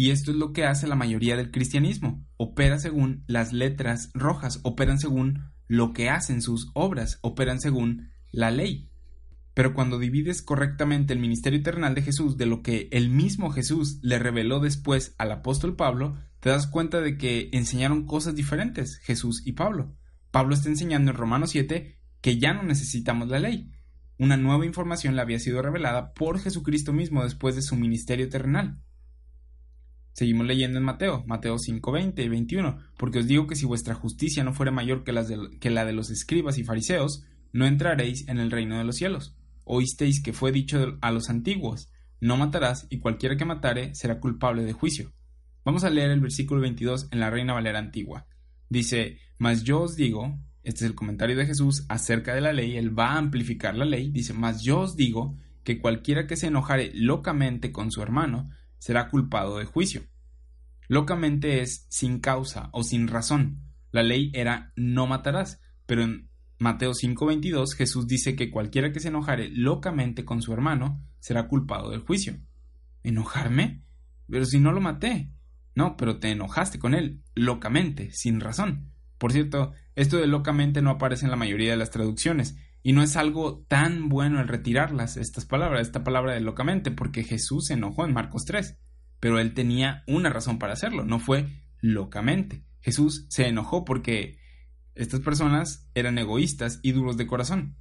Y esto es lo que hace la mayoría del cristianismo. Opera según las letras rojas, operan según lo que hacen sus obras, operan según la ley. Pero cuando divides correctamente el ministerio eternal de Jesús de lo que el mismo Jesús le reveló después al apóstol Pablo, te das cuenta de que enseñaron cosas diferentes Jesús y Pablo. Pablo está enseñando en Romanos 7 que ya no necesitamos la ley. Una nueva información le había sido revelada por Jesucristo mismo después de su ministerio terrenal. Seguimos leyendo en Mateo, Mateo 5, 20 y 21, porque os digo que si vuestra justicia no fuera mayor que, que la de los escribas y fariseos, no entraréis en el reino de los cielos oísteis que fue dicho a los antiguos, no matarás y cualquiera que matare será culpable de juicio. Vamos a leer el versículo 22 en la Reina Valera Antigua. Dice, mas yo os digo, este es el comentario de Jesús acerca de la ley, él va a amplificar la ley, dice, mas yo os digo que cualquiera que se enojare locamente con su hermano será culpado de juicio. Locamente es sin causa o sin razón. La ley era no matarás, pero en Mateo 5:22 Jesús dice que cualquiera que se enojare locamente con su hermano será culpado del juicio. ¿Enojarme? Pero si no lo maté. No, pero te enojaste con él, locamente, sin razón. Por cierto, esto de locamente no aparece en la mayoría de las traducciones, y no es algo tan bueno el retirarlas, estas palabras, esta palabra de locamente, porque Jesús se enojó en Marcos 3, pero él tenía una razón para hacerlo, no fue locamente. Jesús se enojó porque estas personas eran egoístas y duros de corazón.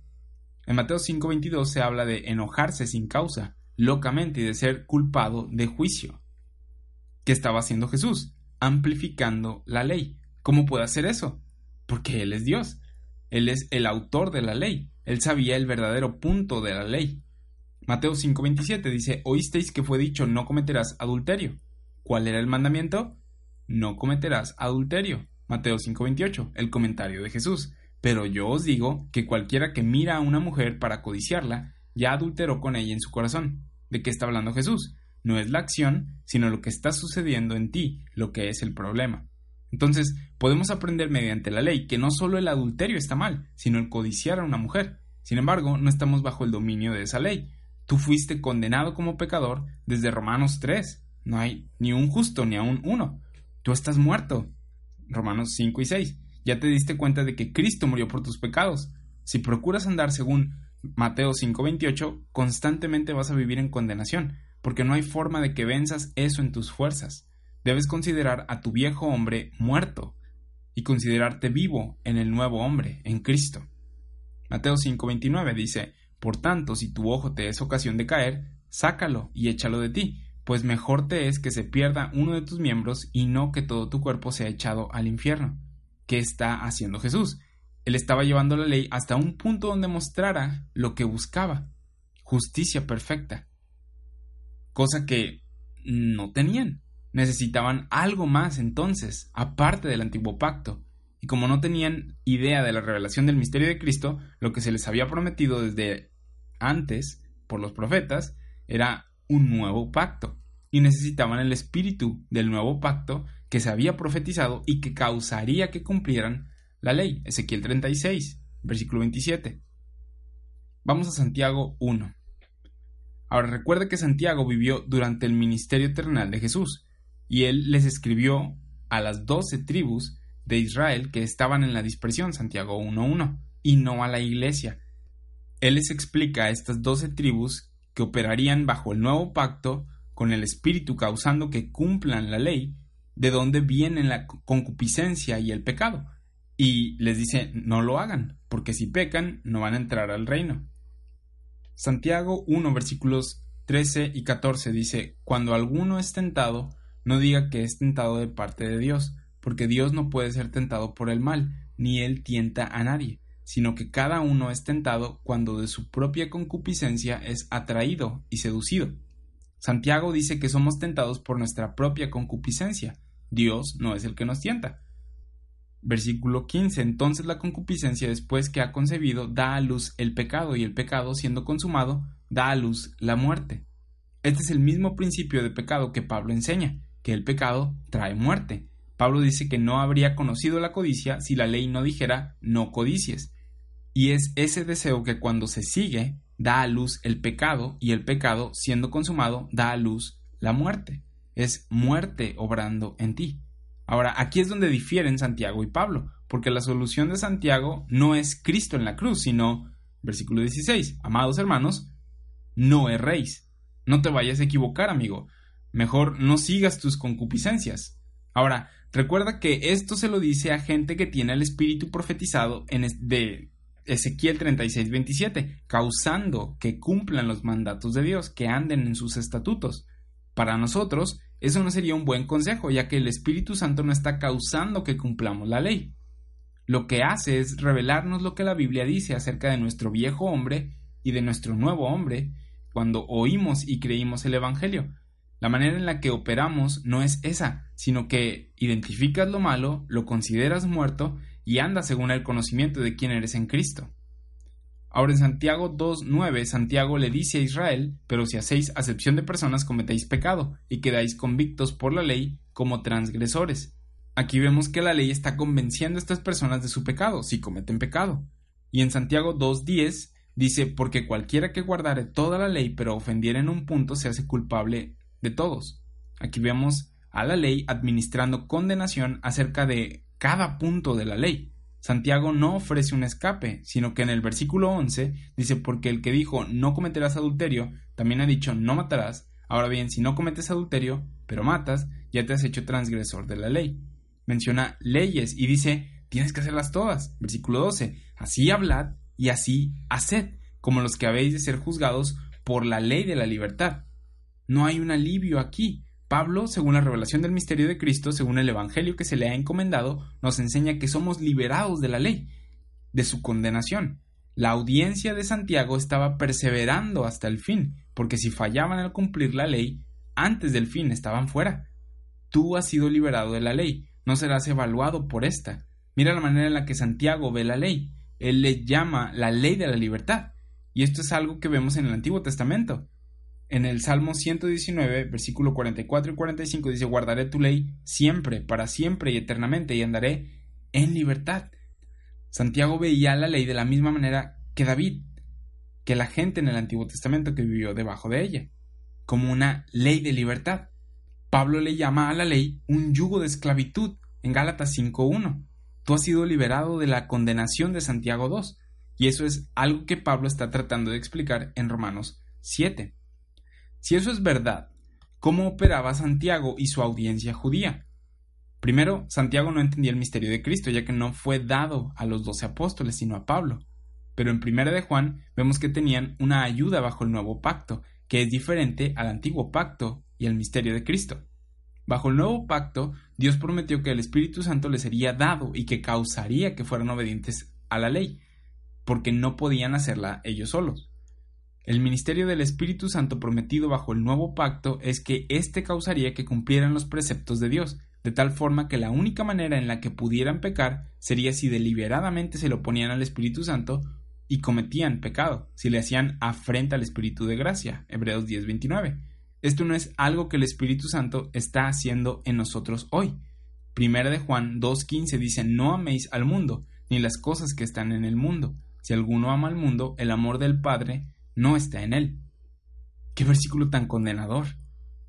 En Mateo 5:22 se habla de enojarse sin causa, locamente y de ser culpado de juicio. ¿Qué estaba haciendo Jesús? Amplificando la ley. ¿Cómo puede hacer eso? Porque Él es Dios. Él es el autor de la ley. Él sabía el verdadero punto de la ley. Mateo 5:27 dice, oísteis que fue dicho, no cometerás adulterio. ¿Cuál era el mandamiento? No cometerás adulterio. Mateo 5:28, el comentario de Jesús. Pero yo os digo que cualquiera que mira a una mujer para codiciarla, ya adulteró con ella en su corazón. ¿De qué está hablando Jesús? No es la acción, sino lo que está sucediendo en ti, lo que es el problema. Entonces, podemos aprender mediante la ley que no solo el adulterio está mal, sino el codiciar a una mujer. Sin embargo, no estamos bajo el dominio de esa ley. Tú fuiste condenado como pecador desde Romanos 3. No hay ni un justo ni aún uno. Tú estás muerto. Romanos 5 y 6. Ya te diste cuenta de que Cristo murió por tus pecados. Si procuras andar según Mateo 5:28, constantemente vas a vivir en condenación, porque no hay forma de que venzas eso en tus fuerzas. Debes considerar a tu viejo hombre muerto y considerarte vivo en el nuevo hombre, en Cristo. Mateo 5:29 dice, Por tanto, si tu ojo te es ocasión de caer, sácalo y échalo de ti, pues mejor te es que se pierda uno de tus miembros y no que todo tu cuerpo sea echado al infierno. que está haciendo Jesús. Él estaba llevando la ley hasta un punto donde mostrara lo que buscaba, justicia perfecta, cosa que no tenían. Necesitaban algo más entonces, aparte del antiguo pacto. Y como no tenían idea de la revelación del misterio de Cristo, lo que se les había prometido desde antes por los profetas era un nuevo pacto. Y necesitaban el espíritu del nuevo pacto que se había profetizado y que causaría que cumplieran la ley. Ezequiel 36, versículo 27. Vamos a Santiago 1. Ahora recuerda que Santiago vivió durante el ministerio terrenal de Jesús, y él les escribió a las doce tribus de Israel que estaban en la dispersión, Santiago 1.1, y no a la iglesia. Él les explica a estas doce tribus que operarían bajo el nuevo pacto con el Espíritu causando que cumplan la ley, de donde vienen la concupiscencia y el pecado. Y les dice, no lo hagan, porque si pecan, no van a entrar al reino. Santiago 1 versículos 13 y 14 dice, Cuando alguno es tentado, no diga que es tentado de parte de Dios, porque Dios no puede ser tentado por el mal, ni él tienta a nadie, sino que cada uno es tentado cuando de su propia concupiscencia es atraído y seducido. Santiago dice que somos tentados por nuestra propia concupiscencia. Dios no es el que nos tienta. Versículo 15. Entonces la concupiscencia después que ha concebido da a luz el pecado y el pecado siendo consumado da a luz la muerte. Este es el mismo principio de pecado que Pablo enseña, que el pecado trae muerte. Pablo dice que no habría conocido la codicia si la ley no dijera no codicies. Y es ese deseo que cuando se sigue da a luz el pecado y el pecado siendo consumado da a luz la muerte. Es muerte obrando en ti. Ahora, aquí es donde difieren Santiago y Pablo, porque la solución de Santiago no es Cristo en la cruz, sino, versículo 16, amados hermanos, no erréis. No te vayas a equivocar, amigo. Mejor no sigas tus concupiscencias. Ahora, recuerda que esto se lo dice a gente que tiene el espíritu profetizado en de Ezequiel 36, 27, causando que cumplan los mandatos de Dios, que anden en sus estatutos. Para nosotros, eso no sería un buen consejo, ya que el Espíritu Santo no está causando que cumplamos la ley. Lo que hace es revelarnos lo que la Biblia dice acerca de nuestro viejo hombre y de nuestro nuevo hombre cuando oímos y creímos el Evangelio. La manera en la que operamos no es esa, sino que identificas lo malo, lo consideras muerto y andas según el conocimiento de quién eres en Cristo. Ahora en Santiago 2.9, Santiago le dice a Israel, pero si hacéis acepción de personas cometéis pecado, y quedáis convictos por la ley como transgresores. Aquí vemos que la ley está convenciendo a estas personas de su pecado, si cometen pecado. Y en Santiago 2.10 dice, porque cualquiera que guardare toda la ley pero ofendiera en un punto se hace culpable de todos. Aquí vemos a la ley administrando condenación acerca de cada punto de la ley. Santiago no ofrece un escape, sino que en el versículo 11 dice, porque el que dijo no cometerás adulterio, también ha dicho no matarás, ahora bien, si no cometes adulterio, pero matas, ya te has hecho transgresor de la ley. Menciona leyes y dice, tienes que hacerlas todas. Versículo 12, así hablad y así haced, como los que habéis de ser juzgados por la ley de la libertad. No hay un alivio aquí, Pablo, según la revelación del misterio de Cristo, según el Evangelio que se le ha encomendado, nos enseña que somos liberados de la ley, de su condenación. La audiencia de Santiago estaba perseverando hasta el fin, porque si fallaban al cumplir la ley, antes del fin estaban fuera. Tú has sido liberado de la ley, no serás evaluado por esta. Mira la manera en la que Santiago ve la ley. Él le llama la ley de la libertad. Y esto es algo que vemos en el Antiguo Testamento. En el Salmo 119, versículo 44 y 45 dice, guardaré tu ley siempre, para siempre y eternamente, y andaré en libertad. Santiago veía la ley de la misma manera que David, que la gente en el Antiguo Testamento que vivió debajo de ella, como una ley de libertad. Pablo le llama a la ley un yugo de esclavitud en Gálatas 5.1. Tú has sido liberado de la condenación de Santiago 2, y eso es algo que Pablo está tratando de explicar en Romanos 7. Si eso es verdad, ¿cómo operaba Santiago y su audiencia judía? Primero, Santiago no entendía el misterio de Cristo, ya que no fue dado a los doce apóstoles, sino a Pablo. Pero en Primera de Juan vemos que tenían una ayuda bajo el nuevo pacto, que es diferente al antiguo pacto y el misterio de Cristo. Bajo el nuevo pacto, Dios prometió que el Espíritu Santo les sería dado y que causaría que fueran obedientes a la ley, porque no podían hacerla ellos solos. El ministerio del Espíritu Santo prometido bajo el nuevo pacto es que éste causaría que cumplieran los preceptos de Dios, de tal forma que la única manera en la que pudieran pecar sería si deliberadamente se lo oponían al Espíritu Santo y cometían pecado, si le hacían afrenta al Espíritu de gracia. Hebreos 10:29. Esto no es algo que el Espíritu Santo está haciendo en nosotros hoy. Primera de Juan 2:15 dice, no améis al mundo, ni las cosas que están en el mundo. Si alguno ama al mundo, el amor del Padre no está en él. Qué versículo tan condenador.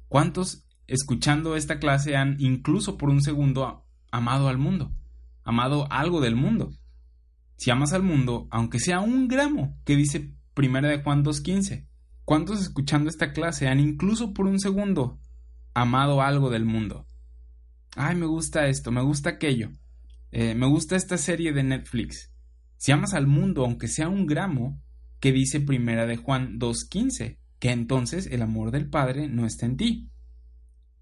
¿Cuántos escuchando esta clase han incluso por un segundo amado al mundo, amado algo del mundo? Si amas al mundo, aunque sea un gramo, que dice Primera de Juan 2.15. ¿Cuántos escuchando esta clase han incluso por un segundo amado algo del mundo? Ay, me gusta esto, me gusta aquello, eh, me gusta esta serie de Netflix. Si amas al mundo, aunque sea un gramo, que dice Primera de Juan 2.15, que entonces el amor del Padre no está en ti.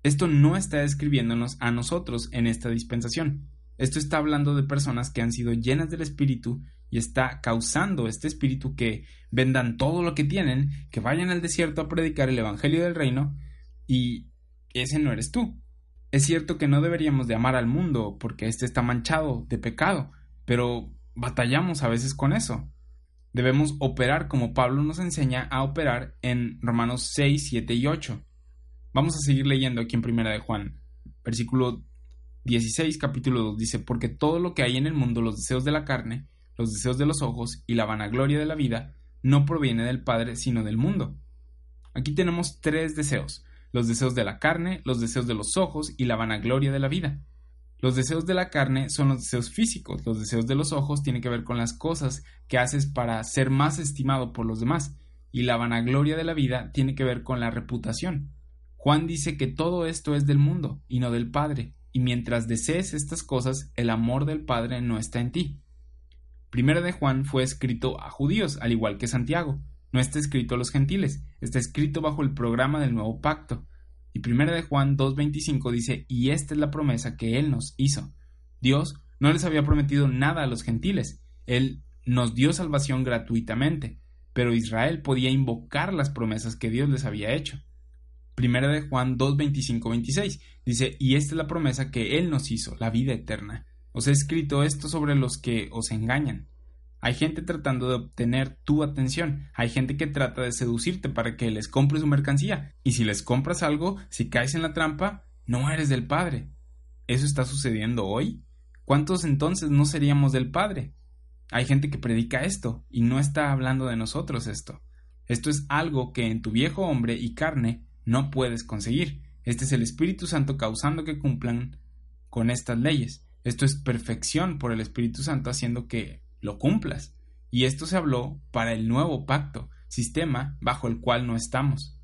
Esto no está describiéndonos a nosotros en esta dispensación. Esto está hablando de personas que han sido llenas del Espíritu y está causando este Espíritu que vendan todo lo que tienen, que vayan al desierto a predicar el Evangelio del Reino y ese no eres tú. Es cierto que no deberíamos de amar al mundo porque éste está manchado de pecado, pero batallamos a veces con eso. Debemos operar como Pablo nos enseña a operar en Romanos 6, 7 y 8. Vamos a seguir leyendo aquí en Primera de Juan, versículo 16, capítulo 2 dice, porque todo lo que hay en el mundo, los deseos de la carne, los deseos de los ojos y la vanagloria de la vida, no proviene del Padre, sino del mundo. Aquí tenemos tres deseos, los deseos de la carne, los deseos de los ojos y la vanagloria de la vida. Los deseos de la carne son los deseos físicos, los deseos de los ojos tienen que ver con las cosas que haces para ser más estimado por los demás, y la vanagloria de la vida tiene que ver con la reputación. Juan dice que todo esto es del mundo y no del Padre, y mientras desees estas cosas, el amor del Padre no está en ti. Primera de Juan fue escrito a judíos, al igual que Santiago. No está escrito a los gentiles, está escrito bajo el programa del nuevo pacto. Y Primera de Juan 2.25 dice, y esta es la promesa que Él nos hizo. Dios no les había prometido nada a los gentiles, Él nos dio salvación gratuitamente, pero Israel podía invocar las promesas que Dios les había hecho. Primera de Juan 2, 25, 26. Dice, y esta es la promesa que Él nos hizo, la vida eterna. Os he escrito esto sobre los que os engañan. Hay gente tratando de obtener tu atención, hay gente que trata de seducirte para que les compres su mercancía, y si les compras algo, si caes en la trampa, no eres del Padre. ¿Eso está sucediendo hoy? ¿Cuántos entonces no seríamos del Padre? Hay gente que predica esto, y no está hablando de nosotros esto. Esto es algo que en tu viejo hombre y carne no puedes conseguir. Este es el Espíritu Santo causando que cumplan con estas leyes. Esto es perfección por el Espíritu Santo haciendo que lo cumplas. Y esto se habló para el nuevo pacto, sistema bajo el cual no estamos.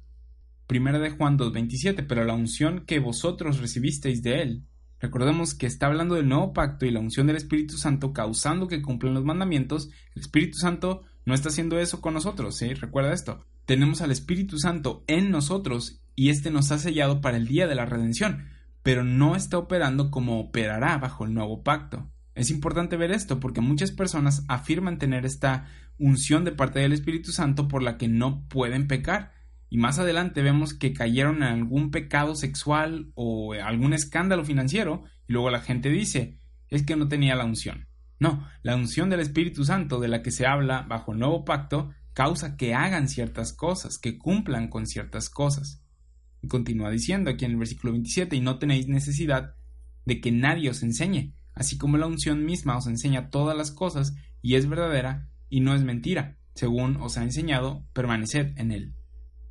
Primera de Juan 2.27, pero la unción que vosotros recibisteis de él. Recordemos que está hablando del nuevo pacto y la unción del Espíritu Santo causando que cumplan los mandamientos. El Espíritu Santo no está haciendo eso con nosotros, ¿sí? Recuerda esto tenemos al Espíritu Santo en nosotros y éste nos ha sellado para el día de la redención, pero no está operando como operará bajo el nuevo pacto. Es importante ver esto porque muchas personas afirman tener esta unción de parte del Espíritu Santo por la que no pueden pecar. Y más adelante vemos que cayeron en algún pecado sexual o algún escándalo financiero y luego la gente dice, es que no tenía la unción. No, la unción del Espíritu Santo de la que se habla bajo el nuevo pacto causa que hagan ciertas cosas, que cumplan con ciertas cosas. Y continúa diciendo aquí en el versículo 27, y no tenéis necesidad de que nadie os enseñe, así como la unción misma os enseña todas las cosas, y es verdadera y no es mentira, según os ha enseñado, permaneced en él.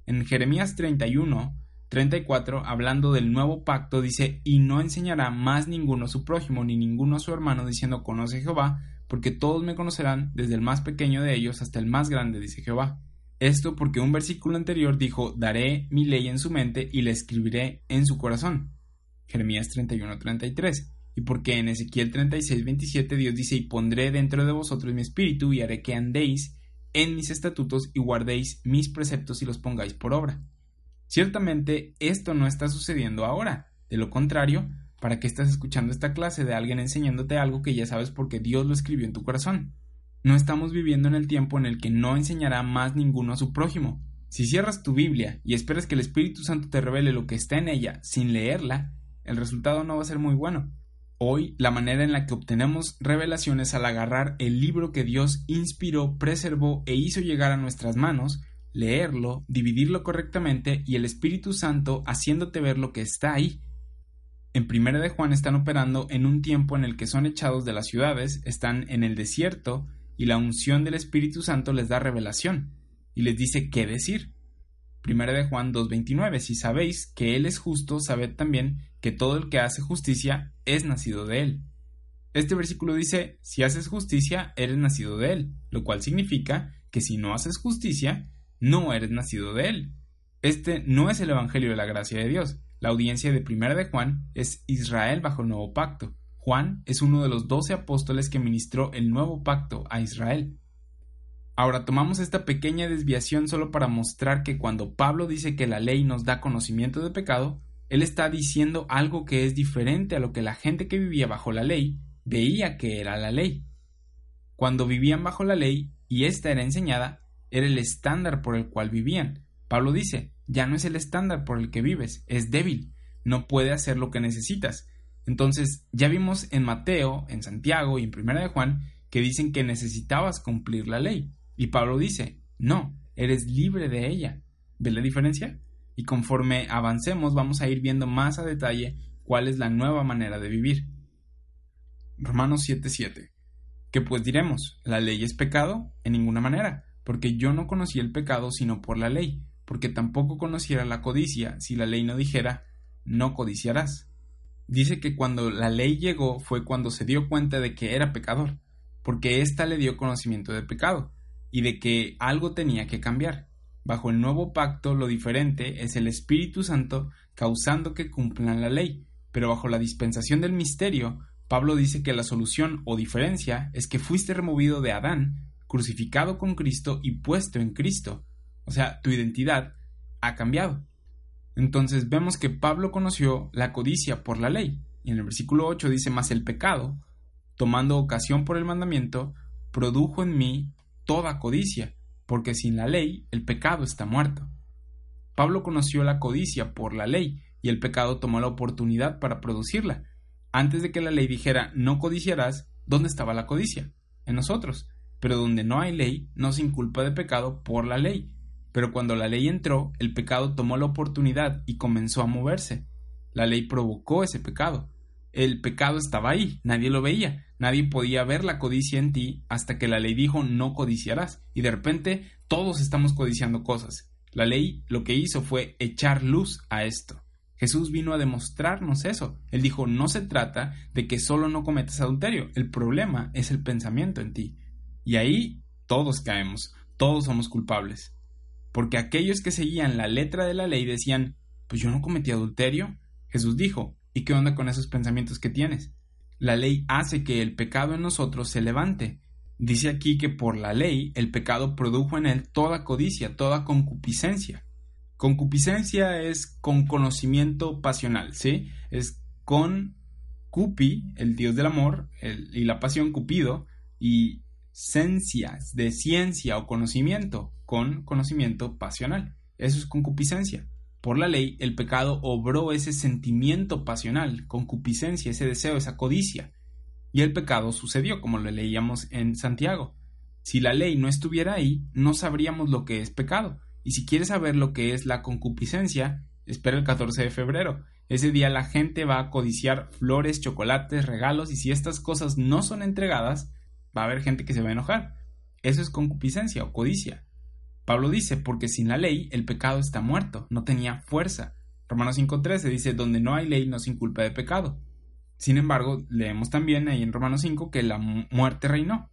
En Jeremías 31, 34, hablando del nuevo pacto, dice, y no enseñará más ninguno a su prójimo, ni ninguno a su hermano, diciendo, conoce Jehová, porque todos me conocerán, desde el más pequeño de ellos hasta el más grande, dice Jehová. Esto porque un versículo anterior dijo, daré mi ley en su mente y la escribiré en su corazón. Jeremías 31-33. Y porque en Ezequiel 36-27 Dios dice, y pondré dentro de vosotros mi espíritu y haré que andéis en mis estatutos y guardéis mis preceptos y los pongáis por obra. Ciertamente esto no está sucediendo ahora. De lo contrario, ¿Para qué estás escuchando esta clase de alguien enseñándote algo que ya sabes porque Dios lo escribió en tu corazón? No estamos viviendo en el tiempo en el que no enseñará más ninguno a su prójimo. Si cierras tu Biblia y esperas que el Espíritu Santo te revele lo que está en ella sin leerla, el resultado no va a ser muy bueno. Hoy, la manera en la que obtenemos revelaciones al agarrar el libro que Dios inspiró, preservó e hizo llegar a nuestras manos, leerlo, dividirlo correctamente y el Espíritu Santo haciéndote ver lo que está ahí. En Primera de Juan están operando en un tiempo en el que son echados de las ciudades, están en el desierto y la unción del Espíritu Santo les da revelación y les dice qué decir. Primera de Juan 2.29 Si sabéis que Él es justo, sabed también que todo el que hace justicia es nacido de Él. Este versículo dice, si haces justicia, eres nacido de Él, lo cual significa que si no haces justicia, no eres nacido de Él. Este no es el Evangelio de la gracia de Dios. La audiencia de Primera de Juan es Israel bajo el nuevo pacto. Juan es uno de los doce apóstoles que ministró el nuevo pacto a Israel. Ahora tomamos esta pequeña desviación solo para mostrar que cuando Pablo dice que la ley nos da conocimiento de pecado, él está diciendo algo que es diferente a lo que la gente que vivía bajo la ley veía que era la ley. Cuando vivían bajo la ley y ésta era enseñada, era el estándar por el cual vivían. Pablo dice, ya no es el estándar por el que vives, es débil, no puede hacer lo que necesitas. Entonces, ya vimos en Mateo, en Santiago y en Primera de Juan que dicen que necesitabas cumplir la ley. Y Pablo dice, no, eres libre de ella. ¿Ves la diferencia? Y conforme avancemos vamos a ir viendo más a detalle cuál es la nueva manera de vivir. Romanos 7:7. ¿Qué pues diremos? ¿La ley es pecado? En ninguna manera, porque yo no conocí el pecado sino por la ley, porque tampoco conociera la codicia si la ley no dijera, no codiciarás. Dice que cuando la ley llegó fue cuando se dio cuenta de que era pecador, porque ésta le dio conocimiento de pecado y de que algo tenía que cambiar. Bajo el nuevo pacto lo diferente es el Espíritu Santo causando que cumplan la ley, pero bajo la dispensación del misterio, Pablo dice que la solución o diferencia es que fuiste removido de Adán, crucificado con Cristo y puesto en Cristo. O sea, tu identidad ha cambiado. Entonces vemos que Pablo conoció la codicia por la ley, y en el versículo 8 dice más el pecado, tomando ocasión por el mandamiento, produjo en mí toda codicia, porque sin la ley el pecado está muerto. Pablo conoció la codicia por la ley y el pecado tomó la oportunidad para producirla. Antes de que la ley dijera no codiciarás, ¿dónde estaba la codicia? En nosotros. Pero donde no hay ley, no se inculpa de pecado por la ley. Pero cuando la ley entró, el pecado tomó la oportunidad y comenzó a moverse. La ley provocó ese pecado. El pecado estaba ahí, nadie lo veía, Nadie podía ver la codicia en ti hasta que la ley dijo no codiciarás. Y de repente todos estamos codiciando cosas. La ley lo que hizo fue echar luz a esto. Jesús vino a demostrarnos eso. Él dijo, no se trata de que solo no cometas adulterio, el problema es el pensamiento en ti. Y ahí todos caemos, todos somos culpables. Porque aquellos que seguían la letra de la ley decían, pues yo no cometí adulterio. Jesús dijo, ¿y qué onda con esos pensamientos que tienes? la ley hace que el pecado en nosotros se levante. Dice aquí que por la ley el pecado produjo en él toda codicia, toda concupiscencia. Concupiscencia es con conocimiento pasional, ¿sí? Es con Cupi, el dios del amor, y la pasión Cupido, y ciencias, de ciencia o conocimiento, con conocimiento pasional. Eso es concupiscencia. Por la ley, el pecado obró ese sentimiento pasional, concupiscencia, ese deseo, esa codicia. Y el pecado sucedió, como lo leíamos en Santiago. Si la ley no estuviera ahí, no sabríamos lo que es pecado. Y si quieres saber lo que es la concupiscencia, espera el 14 de febrero. Ese día la gente va a codiciar flores, chocolates, regalos, y si estas cosas no son entregadas, va a haber gente que se va a enojar. Eso es concupiscencia o codicia. Pablo dice, porque sin la ley el pecado está muerto, no tenía fuerza. Romanos 5.13 dice, donde no hay ley no se inculpa de pecado. Sin embargo, leemos también ahí en Romanos 5 que la muerte reinó.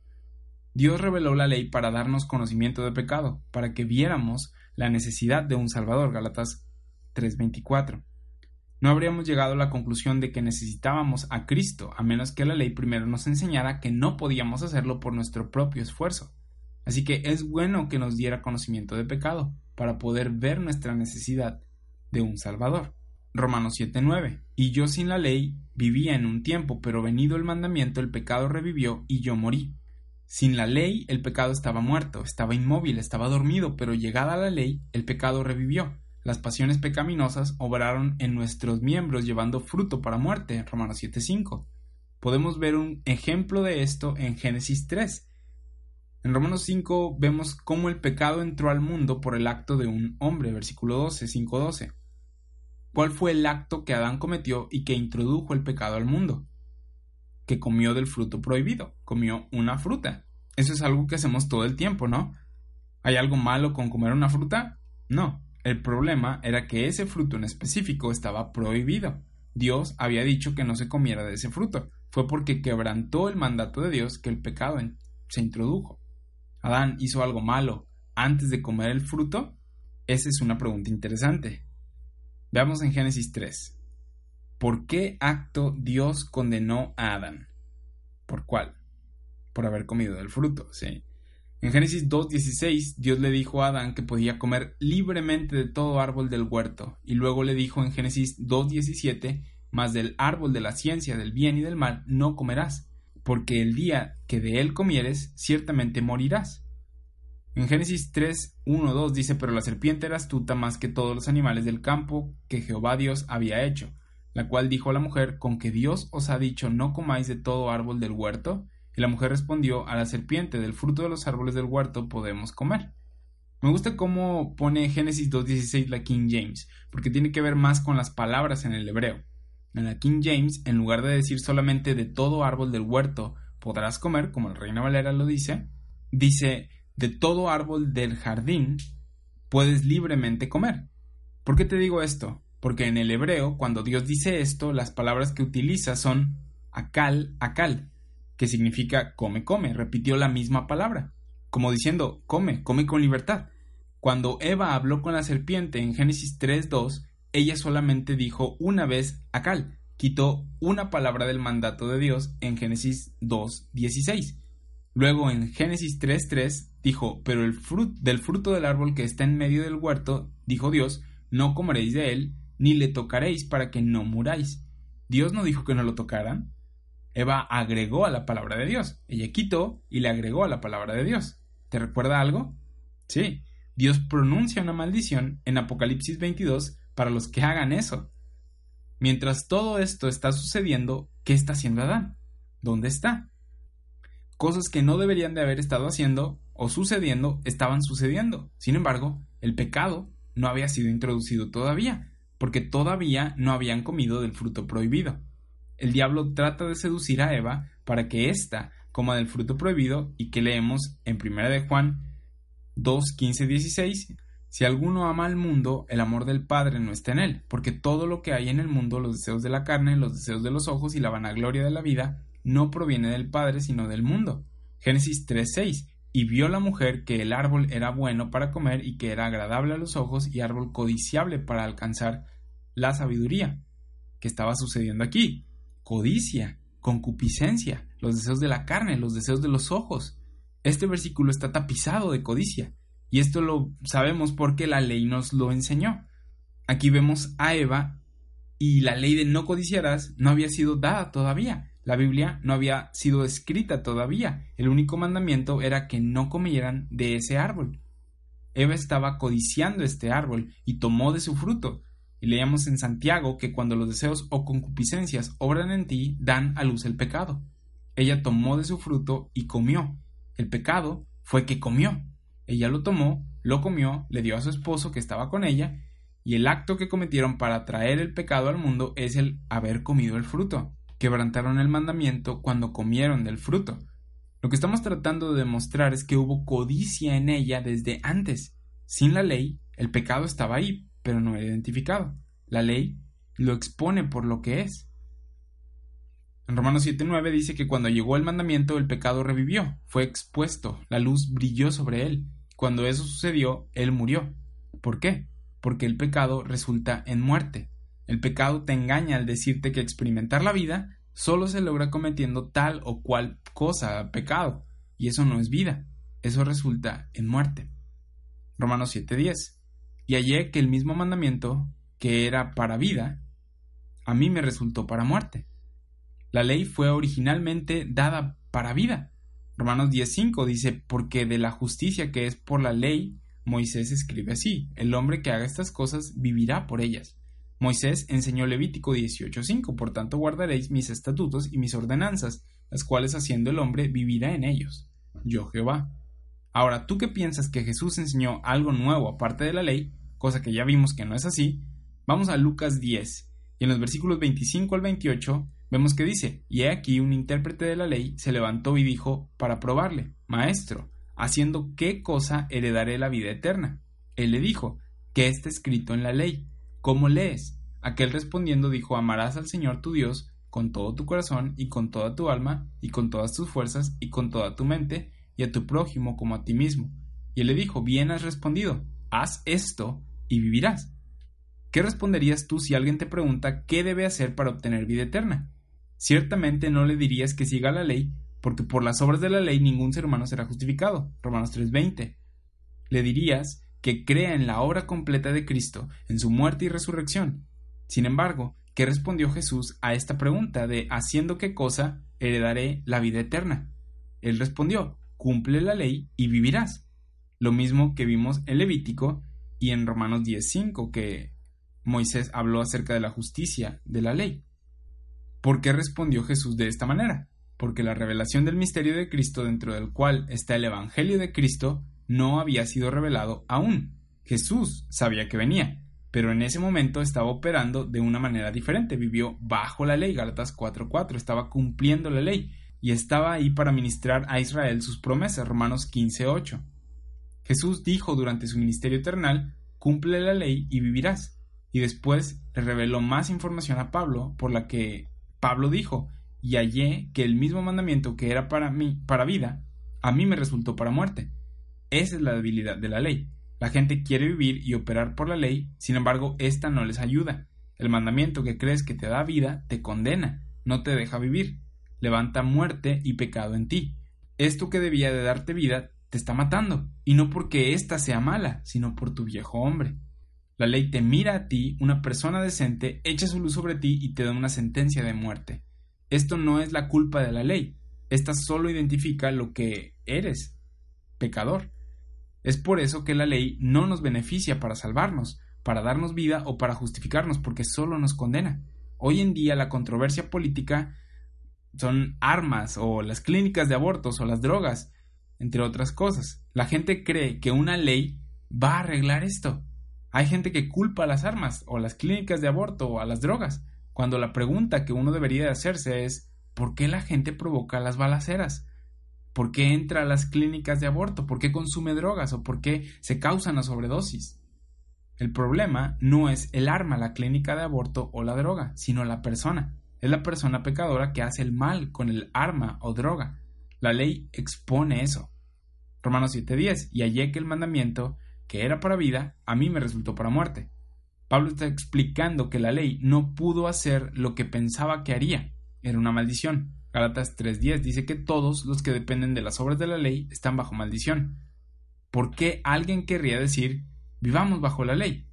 Dios reveló la ley para darnos conocimiento de pecado, para que viéramos la necesidad de un Salvador. Galatas 3:24. No habríamos llegado a la conclusión de que necesitábamos a Cristo, a menos que la ley primero nos enseñara que no podíamos hacerlo por nuestro propio esfuerzo. Así que es bueno que nos diera conocimiento de pecado para poder ver nuestra necesidad de un Salvador. Romanos 7:9. Y yo sin la ley vivía en un tiempo, pero venido el mandamiento el pecado revivió y yo morí. Sin la ley el pecado estaba muerto, estaba inmóvil, estaba dormido, pero llegada la ley el pecado revivió. Las pasiones pecaminosas obraron en nuestros miembros llevando fruto para muerte. Romanos 7:5. Podemos ver un ejemplo de esto en Génesis 3. En Romanos 5 vemos cómo el pecado entró al mundo por el acto de un hombre, versículo 12, 5:12. ¿Cuál fue el acto que Adán cometió y que introdujo el pecado al mundo? Que comió del fruto prohibido, comió una fruta. Eso es algo que hacemos todo el tiempo, ¿no? ¿Hay algo malo con comer una fruta? No. El problema era que ese fruto en específico estaba prohibido. Dios había dicho que no se comiera de ese fruto. Fue porque quebrantó el mandato de Dios que el pecado se introdujo. ¿Adán hizo algo malo antes de comer el fruto? Esa es una pregunta interesante. Veamos en Génesis 3. ¿Por qué acto Dios condenó a Adán? ¿Por cuál? Por haber comido del fruto, sí. En Génesis 2.16, Dios le dijo a Adán que podía comer libremente de todo árbol del huerto, y luego le dijo en Génesis 2.17, mas del árbol de la ciencia del bien y del mal no comerás, porque el día que de él comieres, ciertamente morirás. En Génesis 3, 1, 2 dice, pero la serpiente era astuta más que todos los animales del campo que Jehová Dios había hecho, la cual dijo a la mujer, con que Dios os ha dicho no comáis de todo árbol del huerto, y la mujer respondió, a la serpiente del fruto de los árboles del huerto podemos comer. Me gusta cómo pone Génesis 2.16 la King James, porque tiene que ver más con las palabras en el hebreo. En la King James, en lugar de decir solamente de todo árbol del huerto podrás comer, como el Reina Valera lo dice, dice de todo árbol del jardín puedes libremente comer. ¿Por qué te digo esto? Porque en el hebreo, cuando Dios dice esto, las palabras que utiliza son akal, akal, que significa come, come, repitió la misma palabra, como diciendo come, come con libertad. Cuando Eva habló con la serpiente en Génesis 3.2, ella solamente dijo una vez akal, quitó una palabra del mandato de Dios en Génesis 2.16. Luego en Génesis 3.3 dijo, pero el fruto del fruto del árbol que está en medio del huerto, dijo Dios, no comeréis de él, ni le tocaréis para que no muráis. Dios no dijo que no lo tocaran. Eva agregó a la palabra de Dios. Ella quitó y le agregó a la palabra de Dios. ¿Te recuerda algo? Sí. Dios pronuncia una maldición en Apocalipsis 22 para los que hagan eso. Mientras todo esto está sucediendo, ¿qué está haciendo Adán? ¿Dónde está? Cosas que no deberían de haber estado haciendo o sucediendo estaban sucediendo. Sin embargo, el pecado no había sido introducido todavía, porque todavía no habían comido del fruto prohibido. El diablo trata de seducir a Eva para que ésta coma del fruto prohibido y que leemos en 1 de Juan 2, 15, 16 si alguno ama al mundo, el amor del Padre no está en él, porque todo lo que hay en el mundo, los deseos de la carne, los deseos de los ojos y la vanagloria de la vida, no proviene del Padre, sino del mundo. Génesis 3:6 Y vio la mujer que el árbol era bueno para comer y que era agradable a los ojos y árbol codiciable para alcanzar la sabiduría. ¿Qué estaba sucediendo aquí? Codicia, concupiscencia, los deseos de la carne, los deseos de los ojos. Este versículo está tapizado de codicia, y esto lo sabemos porque la ley nos lo enseñó. Aquí vemos a Eva y la ley de no codiciarás no había sido dada todavía. La Biblia no había sido escrita todavía. El único mandamiento era que no comieran de ese árbol. Eva estaba codiciando este árbol y tomó de su fruto. Y leíamos en Santiago que cuando los deseos o concupiscencias obran en ti, dan a luz el pecado. Ella tomó de su fruto y comió. El pecado fue que comió. Ella lo tomó, lo comió, le dio a su esposo que estaba con ella, y el acto que cometieron para traer el pecado al mundo es el haber comido el fruto quebrantaron el mandamiento cuando comieron del fruto. Lo que estamos tratando de demostrar es que hubo codicia en ella desde antes. Sin la ley, el pecado estaba ahí, pero no era identificado. La ley lo expone por lo que es. En Romanos 7:9 dice que cuando llegó el mandamiento el pecado revivió, fue expuesto, la luz brilló sobre él. Cuando eso sucedió, él murió. ¿Por qué? Porque el pecado resulta en muerte. El pecado te engaña al decirte que experimentar la vida solo se logra cometiendo tal o cual cosa, pecado, y eso no es vida, eso resulta en muerte. Romanos 7:10. Y hallé que el mismo mandamiento que era para vida, a mí me resultó para muerte. La ley fue originalmente dada para vida. Romanos 10.5 dice, porque de la justicia que es por la ley, Moisés escribe así, el hombre que haga estas cosas vivirá por ellas. Moisés enseñó Levítico 18.5, por tanto guardaréis mis estatutos y mis ordenanzas, las cuales haciendo el hombre vivirá en ellos. Yo Jehová. Ahora, tú que piensas que Jesús enseñó algo nuevo aparte de la ley, cosa que ya vimos que no es así, vamos a Lucas 10, y en los versículos 25 al 28 vemos que dice, y he aquí un intérprete de la ley se levantó y dijo para probarle, Maestro, haciendo qué cosa heredaré la vida eterna. Él le dijo, ¿qué está escrito en la ley? ¿Cómo lees? Aquel respondiendo dijo, amarás al Señor tu Dios con todo tu corazón y con toda tu alma y con todas tus fuerzas y con toda tu mente y a tu prójimo como a ti mismo. Y él le dijo, bien has respondido, haz esto y vivirás. ¿Qué responderías tú si alguien te pregunta qué debe hacer para obtener vida eterna? Ciertamente no le dirías que siga la ley, porque por las obras de la ley ningún ser humano será justificado. Romanos 3:20. Le dirías que crea en la obra completa de Cristo, en su muerte y resurrección. Sin embargo, ¿qué respondió Jesús a esta pregunta de haciendo qué cosa heredaré la vida eterna? Él respondió, cumple la ley y vivirás. Lo mismo que vimos en Levítico y en Romanos 10:5 que Moisés habló acerca de la justicia de la ley. ¿Por qué respondió Jesús de esta manera? Porque la revelación del misterio de Cristo dentro del cual está el Evangelio de Cristo no había sido revelado aún. Jesús sabía que venía, pero en ese momento estaba operando de una manera diferente, vivió bajo la ley, Galatas 4:4, estaba cumpliendo la ley y estaba ahí para ministrar a Israel sus promesas, Romanos 15:8. Jesús dijo durante su ministerio eternal, cumple la ley y vivirás. Y después le reveló más información a Pablo, por la que Pablo dijo, y hallé que el mismo mandamiento que era para mí, para vida, a mí me resultó para muerte. Esa es la debilidad de la ley. La gente quiere vivir y operar por la ley, sin embargo, esta no les ayuda. El mandamiento que crees que te da vida te condena, no te deja vivir, levanta muerte y pecado en ti. Esto que debía de darte vida te está matando, y no porque ésta sea mala, sino por tu viejo hombre. La ley te mira a ti, una persona decente, echa su luz sobre ti y te da una sentencia de muerte. Esto no es la culpa de la ley, esta solo identifica lo que eres, pecador. Es por eso que la ley no nos beneficia para salvarnos, para darnos vida o para justificarnos, porque solo nos condena. Hoy en día la controversia política son armas o las clínicas de abortos o las drogas, entre otras cosas. La gente cree que una ley va a arreglar esto. Hay gente que culpa a las armas o a las clínicas de aborto o a las drogas, cuando la pregunta que uno debería hacerse es ¿por qué la gente provoca las balaceras? ¿Por qué entra a las clínicas de aborto? ¿Por qué consume drogas? ¿O por qué se causa una sobredosis? El problema no es el arma, la clínica de aborto o la droga, sino la persona. Es la persona pecadora que hace el mal con el arma o droga. La ley expone eso. Romanos 7:10, y hallé que el mandamiento, que era para vida, a mí me resultó para muerte. Pablo está explicando que la ley no pudo hacer lo que pensaba que haría. Era una maldición. Galatas 3.10 dice que todos los que dependen de las obras de la ley están bajo maldición. ¿Por qué alguien querría decir vivamos bajo la ley?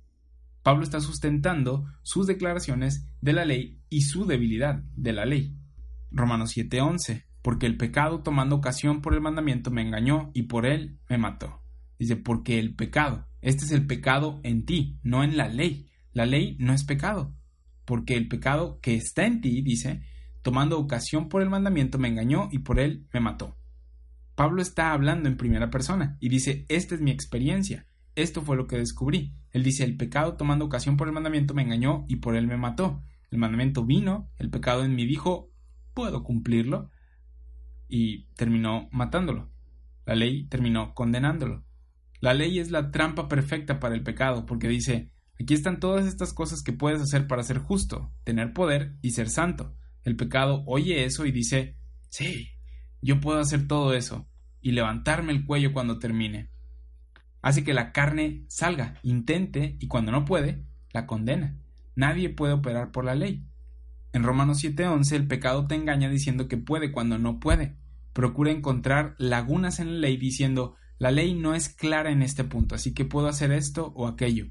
Pablo está sustentando sus declaraciones de la ley y su debilidad de la ley. Romanos 7:11 Porque el pecado tomando ocasión por el mandamiento me engañó y por él me mató. Dice, porque el pecado, este es el pecado en ti, no en la ley. La ley no es pecado, porque el pecado que está en ti, dice, tomando ocasión por el mandamiento, me engañó y por él me mató. Pablo está hablando en primera persona y dice, esta es mi experiencia, esto fue lo que descubrí. Él dice, el pecado tomando ocasión por el mandamiento me engañó y por él me mató. El mandamiento vino, el pecado en mí dijo, puedo cumplirlo, y terminó matándolo. La ley terminó condenándolo. La ley es la trampa perfecta para el pecado, porque dice, aquí están todas estas cosas que puedes hacer para ser justo, tener poder y ser santo. El pecado oye eso y dice, sí, yo puedo hacer todo eso y levantarme el cuello cuando termine. Hace que la carne salga, intente y cuando no puede, la condena. Nadie puede operar por la ley. En Romanos 7:11 el pecado te engaña diciendo que puede cuando no puede. Procura encontrar lagunas en la ley diciendo la ley no es clara en este punto, así que puedo hacer esto o aquello.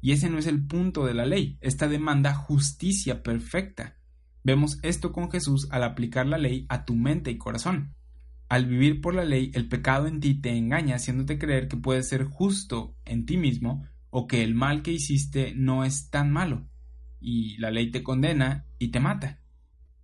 Y ese no es el punto de la ley. Esta demanda justicia perfecta. Vemos esto con Jesús al aplicar la ley a tu mente y corazón. Al vivir por la ley, el pecado en ti te engaña haciéndote creer que puedes ser justo en ti mismo o que el mal que hiciste no es tan malo. Y la ley te condena y te mata.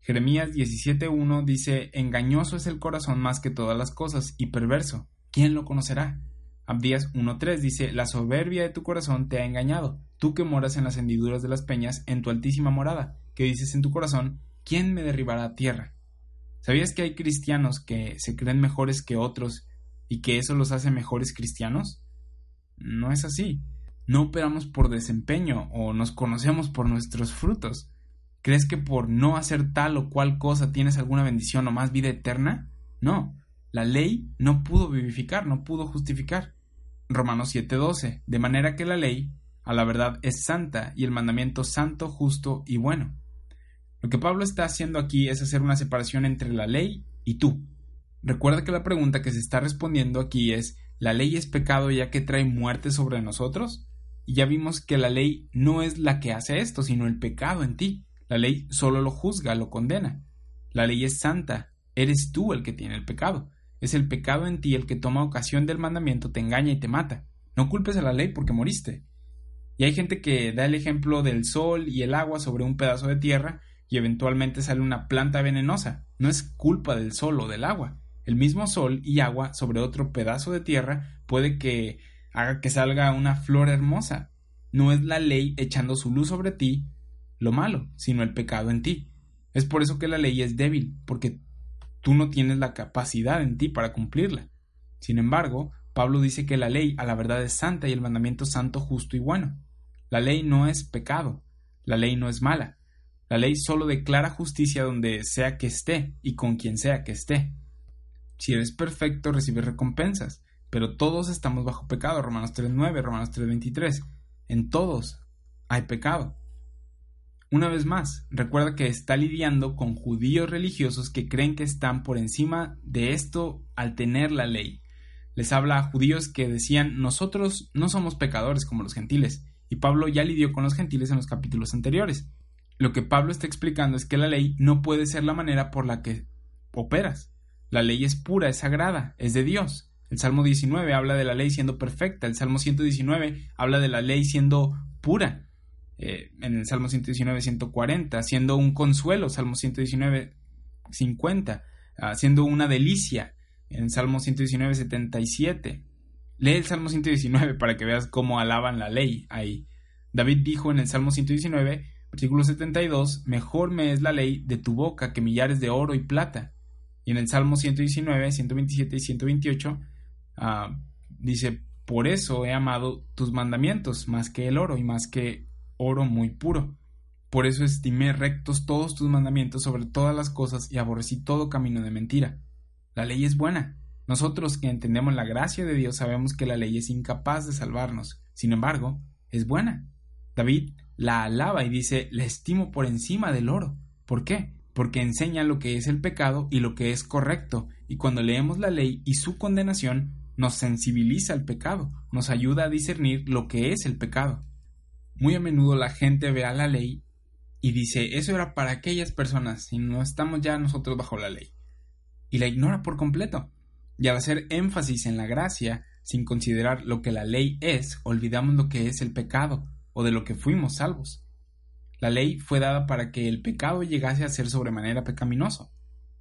Jeremías 17.1 dice, Engañoso es el corazón más que todas las cosas y perverso. ¿Quién lo conocerá? Abdías 1.3 dice, La soberbia de tu corazón te ha engañado, tú que moras en las hendiduras de las peñas, en tu altísima morada, que dices en tu corazón, ¿quién me derribará a tierra? ¿Sabías que hay cristianos que se creen mejores que otros y que eso los hace mejores cristianos? No es así. No operamos por desempeño o nos conocemos por nuestros frutos. ¿Crees que por no hacer tal o cual cosa tienes alguna bendición o más vida eterna? No. La ley no pudo vivificar, no pudo justificar. Romanos 7:12. De manera que la ley, a la verdad, es santa y el mandamiento santo, justo y bueno. Lo que Pablo está haciendo aquí es hacer una separación entre la ley y tú. Recuerda que la pregunta que se está respondiendo aquí es ¿la ley es pecado ya que trae muerte sobre nosotros? Y ya vimos que la ley no es la que hace esto, sino el pecado en ti. La ley solo lo juzga, lo condena. La ley es santa, eres tú el que tiene el pecado. Es el pecado en ti el que toma ocasión del mandamiento, te engaña y te mata. No culpes a la ley porque moriste. Y hay gente que da el ejemplo del sol y el agua sobre un pedazo de tierra y eventualmente sale una planta venenosa. No es culpa del sol o del agua. El mismo sol y agua sobre otro pedazo de tierra puede que haga que salga una flor hermosa. No es la ley echando su luz sobre ti lo malo, sino el pecado en ti. Es por eso que la ley es débil, porque tú no tienes la capacidad en ti para cumplirla. Sin embargo, Pablo dice que la ley a la verdad es santa y el mandamiento santo, justo y bueno. La ley no es pecado, la ley no es mala, la ley solo declara justicia donde sea que esté y con quien sea que esté. Si eres perfecto, recibes recompensas, pero todos estamos bajo pecado. Romanos 3.9, Romanos 3.23. En todos hay pecado. Una vez más, recuerda que está lidiando con judíos religiosos que creen que están por encima de esto al tener la ley. Les habla a judíos que decían nosotros no somos pecadores como los gentiles, y Pablo ya lidió con los gentiles en los capítulos anteriores. Lo que Pablo está explicando es que la ley no puede ser la manera por la que operas. La ley es pura, es sagrada, es de Dios. El Salmo 19 habla de la ley siendo perfecta, el Salmo 119 habla de la ley siendo pura. Eh, en el Salmo 119, 140, siendo un consuelo, Salmo 119, 50, ah, siendo una delicia, en el Salmo 119, 77. Lee el Salmo 119 para que veas cómo alaban la ley ahí. David dijo en el Salmo 119, Versículo 72, mejor me es la ley de tu boca que millares de oro y plata. Y en el Salmo 119, 127 y 128 ah, dice, por eso he amado tus mandamientos más que el oro y más que oro muy puro. Por eso estimé rectos todos tus mandamientos sobre todas las cosas y aborrecí todo camino de mentira. La ley es buena. Nosotros que entendemos la gracia de Dios sabemos que la ley es incapaz de salvarnos. Sin embargo, es buena. David la alaba y dice, la estimo por encima del oro. ¿Por qué? Porque enseña lo que es el pecado y lo que es correcto, y cuando leemos la ley y su condenación, nos sensibiliza al pecado, nos ayuda a discernir lo que es el pecado. Muy a menudo la gente ve a la ley y dice, eso era para aquellas personas, y no estamos ya nosotros bajo la ley. Y la ignora por completo. Y al hacer énfasis en la gracia, sin considerar lo que la ley es, olvidamos lo que es el pecado, o de lo que fuimos salvos. La ley fue dada para que el pecado llegase a ser sobremanera pecaminoso,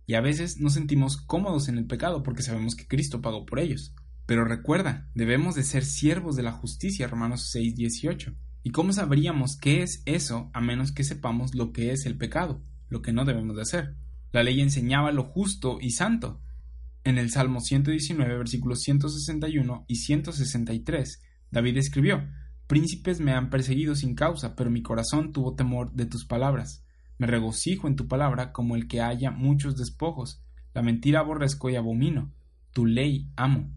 y a veces nos sentimos cómodos en el pecado porque sabemos que Cristo pagó por ellos. Pero recuerda, debemos de ser siervos de la justicia, Romanos 6, 18. ¿Y cómo sabríamos qué es eso a menos que sepamos lo que es el pecado, lo que no debemos de hacer? La ley enseñaba lo justo y santo. En el Salmo 119, versículos 161 y 163, David escribió, Príncipes me han perseguido sin causa, pero mi corazón tuvo temor de tus palabras. Me regocijo en tu palabra como el que haya muchos despojos. La mentira aborrezco y abomino. Tu ley amo.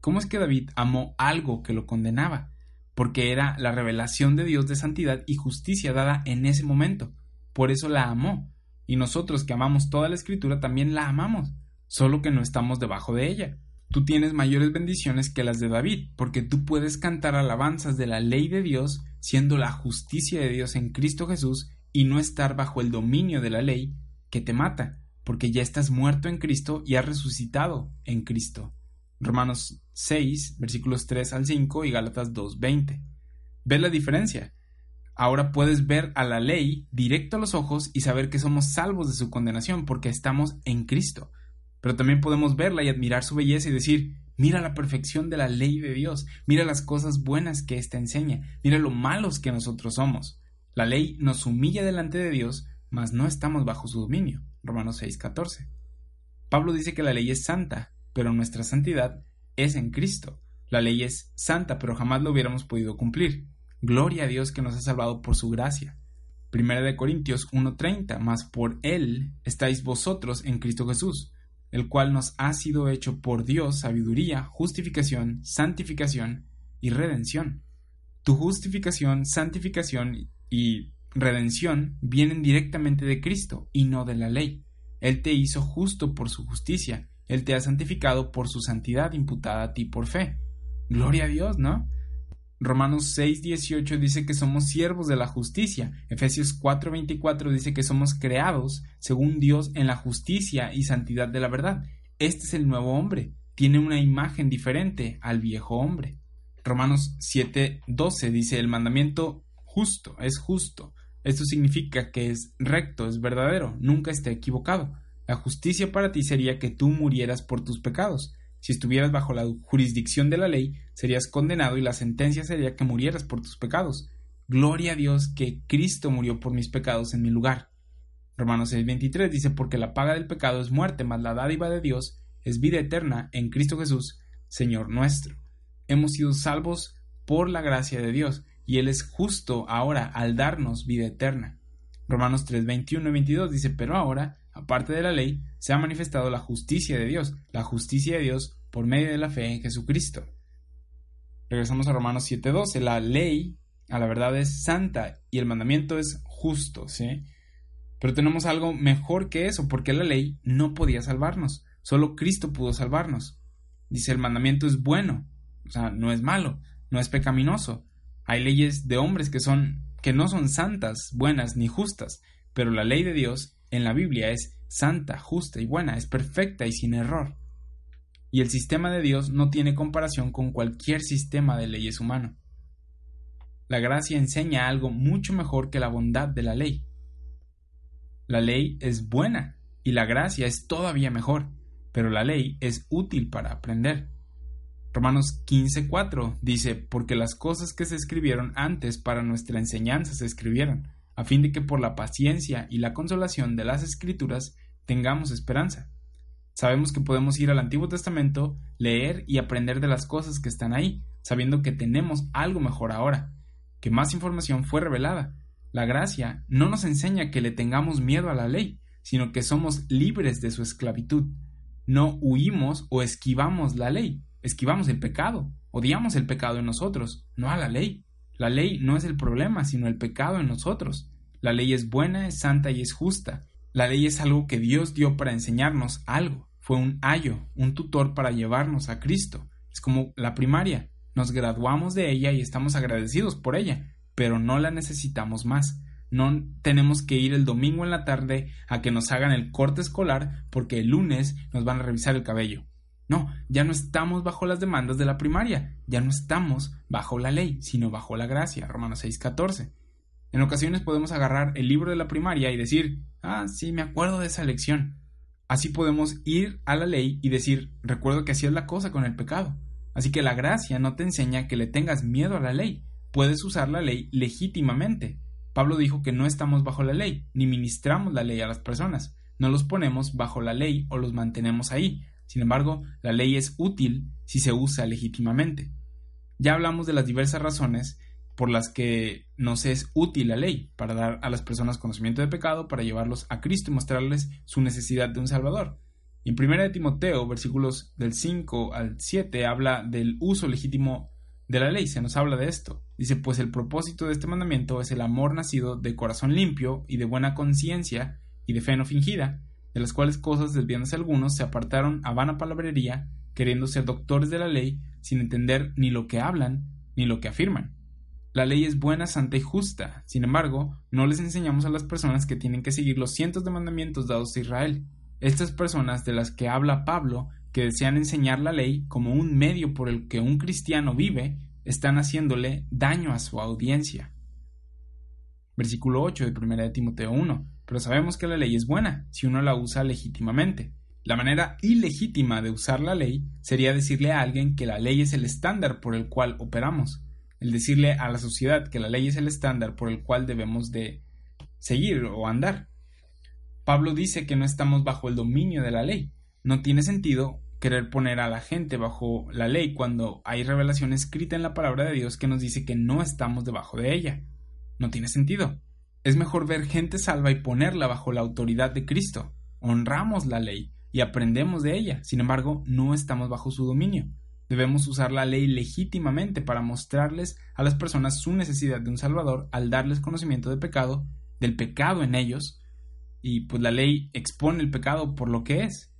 ¿Cómo es que David amó algo que lo condenaba? Porque era la revelación de Dios de santidad y justicia dada en ese momento. Por eso la amó. Y nosotros que amamos toda la escritura también la amamos, solo que no estamos debajo de ella tú tienes mayores bendiciones que las de David, porque tú puedes cantar alabanzas de la ley de Dios siendo la justicia de Dios en Cristo Jesús y no estar bajo el dominio de la ley que te mata, porque ya estás muerto en Cristo y has resucitado en Cristo. Romanos 6, versículos 3 al 5 y Gálatas 2, 20. ¿Ves la diferencia? Ahora puedes ver a la ley directo a los ojos y saber que somos salvos de su condenación porque estamos en Cristo. Pero también podemos verla y admirar su belleza y decir, mira la perfección de la ley de Dios, mira las cosas buenas que ésta enseña, mira lo malos que nosotros somos. La ley nos humilla delante de Dios, mas no estamos bajo su dominio. Romanos 6:14. Pablo dice que la ley es santa, pero nuestra santidad es en Cristo. La ley es santa, pero jamás lo hubiéramos podido cumplir. Gloria a Dios que nos ha salvado por su gracia. Primera de Corintios 1:30, mas por él estáis vosotros en Cristo Jesús, el cual nos ha sido hecho por Dios sabiduría, justificación, santificación y redención. Tu justificación, santificación y redención vienen directamente de Cristo y no de la ley. Él te hizo justo por su justicia, Él te ha santificado por su santidad imputada a ti por fe. Gloria a Dios, ¿no? Romanos 6:18 dice que somos siervos de la justicia. Efesios 4:24 dice que somos creados según Dios en la justicia y santidad de la verdad. Este es el nuevo hombre. Tiene una imagen diferente al viejo hombre. Romanos 7:12 dice el mandamiento justo, es justo. Esto significa que es recto, es verdadero, nunca esté equivocado. La justicia para ti sería que tú murieras por tus pecados. Si estuvieras bajo la jurisdicción de la ley, serías condenado y la sentencia sería que murieras por tus pecados. Gloria a Dios que Cristo murió por mis pecados en mi lugar. Romanos 6:23 dice, porque la paga del pecado es muerte, mas la dádiva de Dios es vida eterna en Cristo Jesús, Señor nuestro. Hemos sido salvos por la gracia de Dios, y Él es justo ahora al darnos vida eterna. Romanos 3, 21 y 22 dice, pero ahora, aparte de la ley, se ha manifestado la justicia de Dios, la justicia de Dios por medio de la fe en Jesucristo. Regresamos a Romanos 7:12, la ley a la verdad es santa y el mandamiento es justo, ¿sí? Pero tenemos algo mejor que eso, porque la ley no podía salvarnos, solo Cristo pudo salvarnos. Dice, el mandamiento es bueno, o sea, no es malo, no es pecaminoso, hay leyes de hombres que son que no son santas, buenas ni justas, pero la ley de Dios en la Biblia es santa, justa y buena, es perfecta y sin error. Y el sistema de Dios no tiene comparación con cualquier sistema de leyes humano. La gracia enseña algo mucho mejor que la bondad de la ley. La ley es buena y la gracia es todavía mejor, pero la ley es útil para aprender. Romanos 15:4 dice, porque las cosas que se escribieron antes para nuestra enseñanza se escribieron, a fin de que por la paciencia y la consolación de las escrituras tengamos esperanza. Sabemos que podemos ir al Antiguo Testamento, leer y aprender de las cosas que están ahí, sabiendo que tenemos algo mejor ahora, que más información fue revelada. La gracia no nos enseña que le tengamos miedo a la ley, sino que somos libres de su esclavitud. No huimos o esquivamos la ley, esquivamos el pecado, odiamos el pecado en nosotros, no a la ley. La ley no es el problema, sino el pecado en nosotros. La ley es buena, es santa y es justa. La ley es algo que Dios dio para enseñarnos algo. Fue un ayo, un tutor para llevarnos a Cristo. Es como la primaria. Nos graduamos de ella y estamos agradecidos por ella, pero no la necesitamos más. No tenemos que ir el domingo en la tarde a que nos hagan el corte escolar porque el lunes nos van a revisar el cabello. No, ya no estamos bajo las demandas de la primaria, ya no estamos bajo la ley, sino bajo la gracia. Romanos 6:14. En ocasiones podemos agarrar el libro de la primaria y decir, ah, sí, me acuerdo de esa lección. Así podemos ir a la ley y decir, recuerdo que así es la cosa con el pecado. Así que la gracia no te enseña que le tengas miedo a la ley. Puedes usar la ley legítimamente. Pablo dijo que no estamos bajo la ley, ni ministramos la ley a las personas. No los ponemos bajo la ley o los mantenemos ahí, sin embargo, la ley es útil si se usa legítimamente. Ya hablamos de las diversas razones por las que nos es útil la ley, para dar a las personas conocimiento de pecado, para llevarlos a Cristo y mostrarles su necesidad de un Salvador. En 1 de Timoteo, versículos del 5 al 7, habla del uso legítimo de la ley, se nos habla de esto. Dice, pues el propósito de este mandamiento es el amor nacido de corazón limpio y de buena conciencia y de fe no fingida, de las cuales cosas desviándose algunos se apartaron a vana palabrería, queriendo ser doctores de la ley, sin entender ni lo que hablan ni lo que afirman. La ley es buena, santa y justa. Sin embargo, no les enseñamos a las personas que tienen que seguir los cientos de mandamientos dados a Israel. Estas personas de las que habla Pablo, que desean enseñar la ley como un medio por el que un cristiano vive, están haciéndole daño a su audiencia. Versículo 8 de 1 de Timoteo 1. Pero sabemos que la ley es buena si uno la usa legítimamente. La manera ilegítima de usar la ley sería decirle a alguien que la ley es el estándar por el cual operamos, el decirle a la sociedad que la ley es el estándar por el cual debemos de seguir o andar. Pablo dice que no estamos bajo el dominio de la ley. No tiene sentido querer poner a la gente bajo la ley cuando hay revelación escrita en la palabra de Dios que nos dice que no estamos debajo de ella. No tiene sentido. Es mejor ver gente salva y ponerla bajo la autoridad de Cristo. Honramos la ley, y aprendemos de ella. Sin embargo, no estamos bajo su dominio. Debemos usar la ley legítimamente para mostrarles a las personas su necesidad de un Salvador al darles conocimiento de pecado, del pecado en ellos, y pues la ley expone el pecado por lo que es.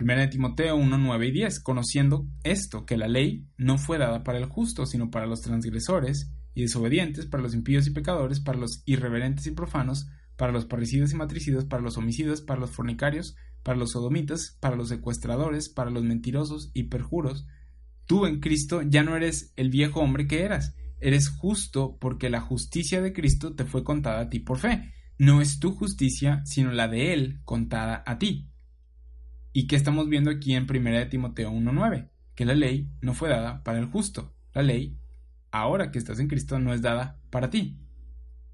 1 Timoteo 1, 9 y 10, conociendo esto, que la ley no fue dada para el justo, sino para los transgresores y desobedientes, para los impíos y pecadores, para los irreverentes y profanos, para los parricidas y matricidas, para los homicidas, para los fornicarios, para los sodomitas, para los secuestradores, para los mentirosos y perjuros. Tú en Cristo ya no eres el viejo hombre que eras, eres justo porque la justicia de Cristo te fue contada a ti por fe. No es tu justicia, sino la de Él contada a ti. ¿Y qué estamos viendo aquí en 1 Timoteo 1.9? Que la ley no fue dada para el justo. La ley, ahora que estás en Cristo, no es dada para ti.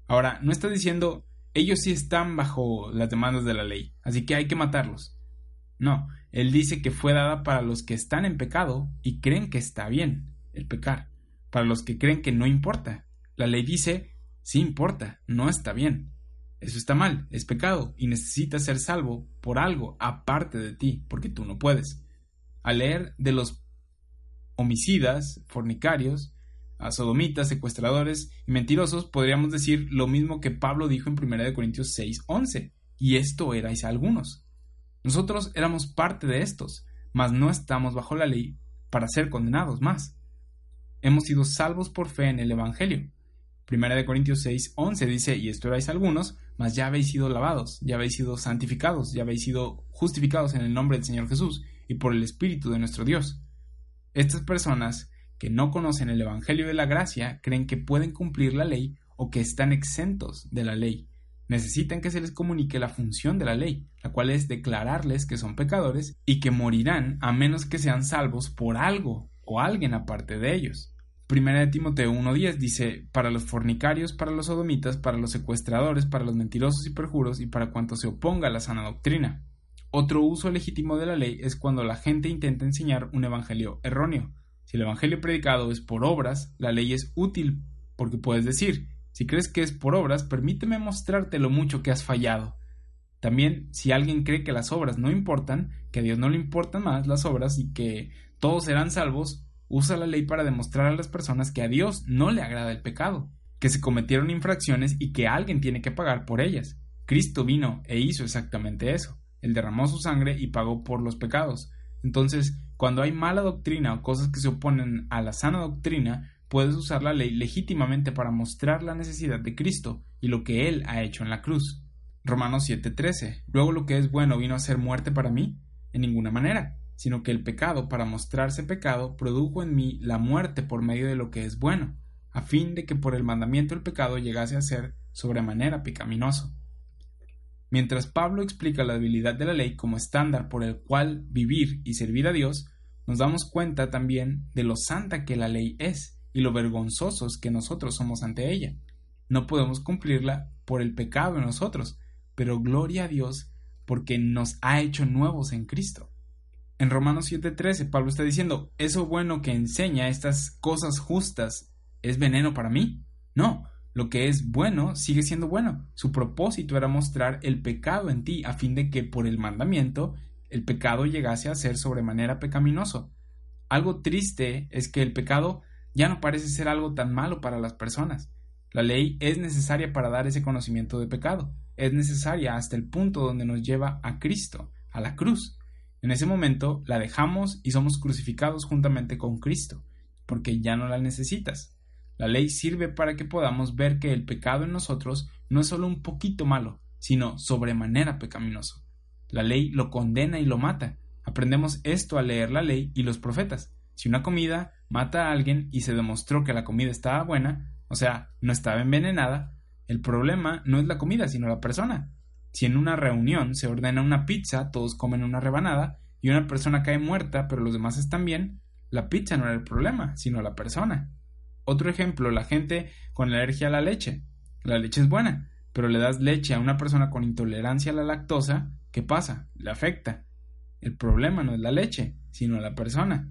Ahora, no está diciendo ellos sí están bajo las demandas de la ley, así que hay que matarlos. No, él dice que fue dada para los que están en pecado y creen que está bien el pecar, para los que creen que no importa. La ley dice, sí importa, no está bien. Eso está mal, es pecado y necesitas ser salvo por algo aparte de ti, porque tú no puedes. Al leer de los homicidas, fornicarios, a sodomitas, secuestradores y mentirosos, podríamos decir lo mismo que Pablo dijo en 1 Corintios 6, 11, y esto erais algunos. Nosotros éramos parte de estos, mas no estamos bajo la ley para ser condenados más. Hemos sido salvos por fe en el Evangelio. 1 Corintios 6, 11 dice, y esto erais algunos, mas ya habéis sido lavados, ya habéis sido santificados, ya habéis sido justificados en el nombre del Señor Jesús y por el Espíritu de nuestro Dios. Estas personas que no conocen el Evangelio de la Gracia creen que pueden cumplir la ley o que están exentos de la ley. Necesitan que se les comunique la función de la ley, la cual es declararles que son pecadores y que morirán a menos que sean salvos por algo o alguien aparte de ellos. Primera de Timoteo 1.10 dice, para los fornicarios, para los sodomitas, para los secuestradores, para los mentirosos y perjuros y para cuanto se oponga a la sana doctrina. Otro uso legítimo de la ley es cuando la gente intenta enseñar un evangelio erróneo, si el Evangelio predicado es por obras, la ley es útil, porque puedes decir, si crees que es por obras, permíteme mostrarte lo mucho que has fallado. También, si alguien cree que las obras no importan, que a Dios no le importan más las obras y que todos serán salvos, usa la ley para demostrar a las personas que a Dios no le agrada el pecado, que se cometieron infracciones y que alguien tiene que pagar por ellas. Cristo vino e hizo exactamente eso. Él derramó su sangre y pagó por los pecados. Entonces, cuando hay mala doctrina o cosas que se oponen a la sana doctrina, puedes usar la ley legítimamente para mostrar la necesidad de Cristo y lo que Él ha hecho en la cruz. Romanos 7:13. Luego lo que es bueno vino a ser muerte para mí? En ninguna manera, sino que el pecado, para mostrarse pecado, produjo en mí la muerte por medio de lo que es bueno, a fin de que por el mandamiento el pecado llegase a ser sobremanera pecaminoso. Mientras Pablo explica la debilidad de la ley como estándar por el cual vivir y servir a Dios, nos damos cuenta también de lo santa que la ley es y lo vergonzosos que nosotros somos ante ella. No podemos cumplirla por el pecado en nosotros, pero gloria a Dios porque nos ha hecho nuevos en Cristo. En Romanos 7:13 Pablo está diciendo, ¿eso bueno que enseña estas cosas justas es veneno para mí? No, lo que es bueno sigue siendo bueno. Su propósito era mostrar el pecado en ti a fin de que por el mandamiento el pecado llegase a ser sobremanera pecaminoso. Algo triste es que el pecado ya no parece ser algo tan malo para las personas. La ley es necesaria para dar ese conocimiento de pecado. Es necesaria hasta el punto donde nos lleva a Cristo, a la cruz. En ese momento la dejamos y somos crucificados juntamente con Cristo, porque ya no la necesitas. La ley sirve para que podamos ver que el pecado en nosotros no es solo un poquito malo, sino sobremanera pecaminoso. La ley lo condena y lo mata. Aprendemos esto al leer la ley y los profetas. Si una comida mata a alguien y se demostró que la comida estaba buena, o sea, no estaba envenenada, el problema no es la comida, sino la persona. Si en una reunión se ordena una pizza, todos comen una rebanada, y una persona cae muerta, pero los demás están bien, la pizza no era el problema, sino la persona. Otro ejemplo, la gente con alergia a la leche. La leche es buena, pero le das leche a una persona con intolerancia a la lactosa, ¿qué pasa? Le afecta. El problema no es la leche, sino la persona.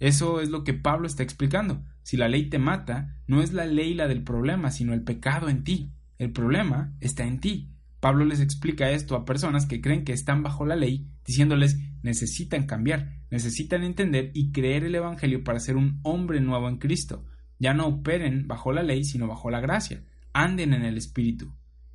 Eso es lo que Pablo está explicando. Si la ley te mata, no es la ley la del problema, sino el pecado en ti. El problema está en ti. Pablo les explica esto a personas que creen que están bajo la ley, diciéndoles necesitan cambiar, necesitan entender y creer el Evangelio para ser un hombre nuevo en Cristo. Ya no operen bajo la ley, sino bajo la gracia. Anden en el Espíritu.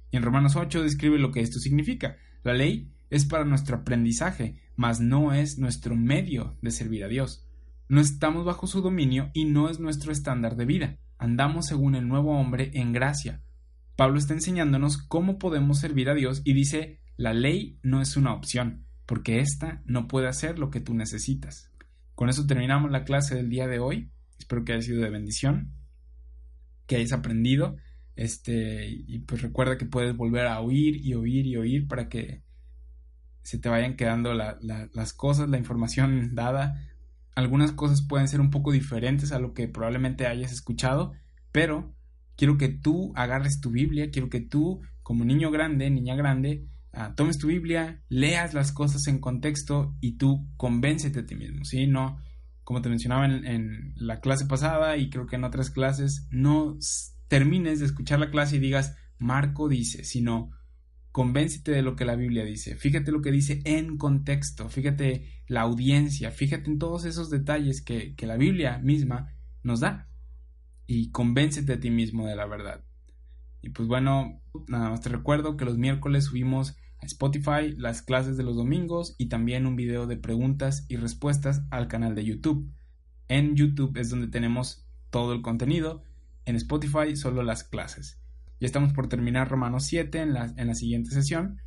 Y en Romanos 8 describe lo que esto significa. La ley es para nuestro aprendizaje, mas no es nuestro medio de servir a Dios. No estamos bajo su dominio y no es nuestro estándar de vida. Andamos según el nuevo hombre en gracia. Pablo está enseñándonos cómo podemos servir a Dios y dice, la ley no es una opción, porque ésta no puede hacer lo que tú necesitas. Con eso terminamos la clase del día de hoy. Espero que haya sido de bendición, que hayas aprendido. Este, y pues recuerda que puedes volver a oír y oír y oír para que se te vayan quedando las cosas, la información dada algunas cosas pueden ser un poco diferentes a lo que probablemente hayas escuchado, pero quiero que tú agarres tu Biblia, quiero que tú, como niño grande, niña grande, ah, tomes tu Biblia, leas las cosas en contexto y tú convéncete a ti mismo, ¿sí? No, como te mencionaba en, en la clase pasada y creo que en otras clases, no termines de escuchar la clase y digas, Marco dice, sino convéncete de lo que la Biblia dice, fíjate lo que dice en contexto, fíjate la audiencia, fíjate en todos esos detalles que, la Biblia misma nos da y convéncete a ti mismo de la verdad. Y pues bueno, nada más te recuerdo que los miércoles subimos a Spotify las clases de los domingos y también un video de preguntas y respuestas al canal de YouTube. En YouTube es donde tenemos todo el contenido, en Spotify solo las clases. Ya estamos por terminar Romanos 7 en la, en la siguiente sesión.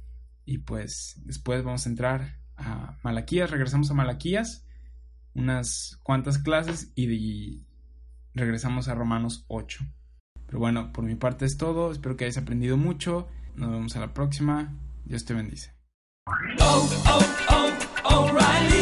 Y pues después vamos a entrar a Malaquías. Regresamos a Malaquías. Unas cuantas clases y, regresamos a Romanos 8. Pero bueno, por mi parte es todo. Espero que hayas aprendido mucho. Nos vemos a la próxima. Dios te bendice. Oh, oh, oh,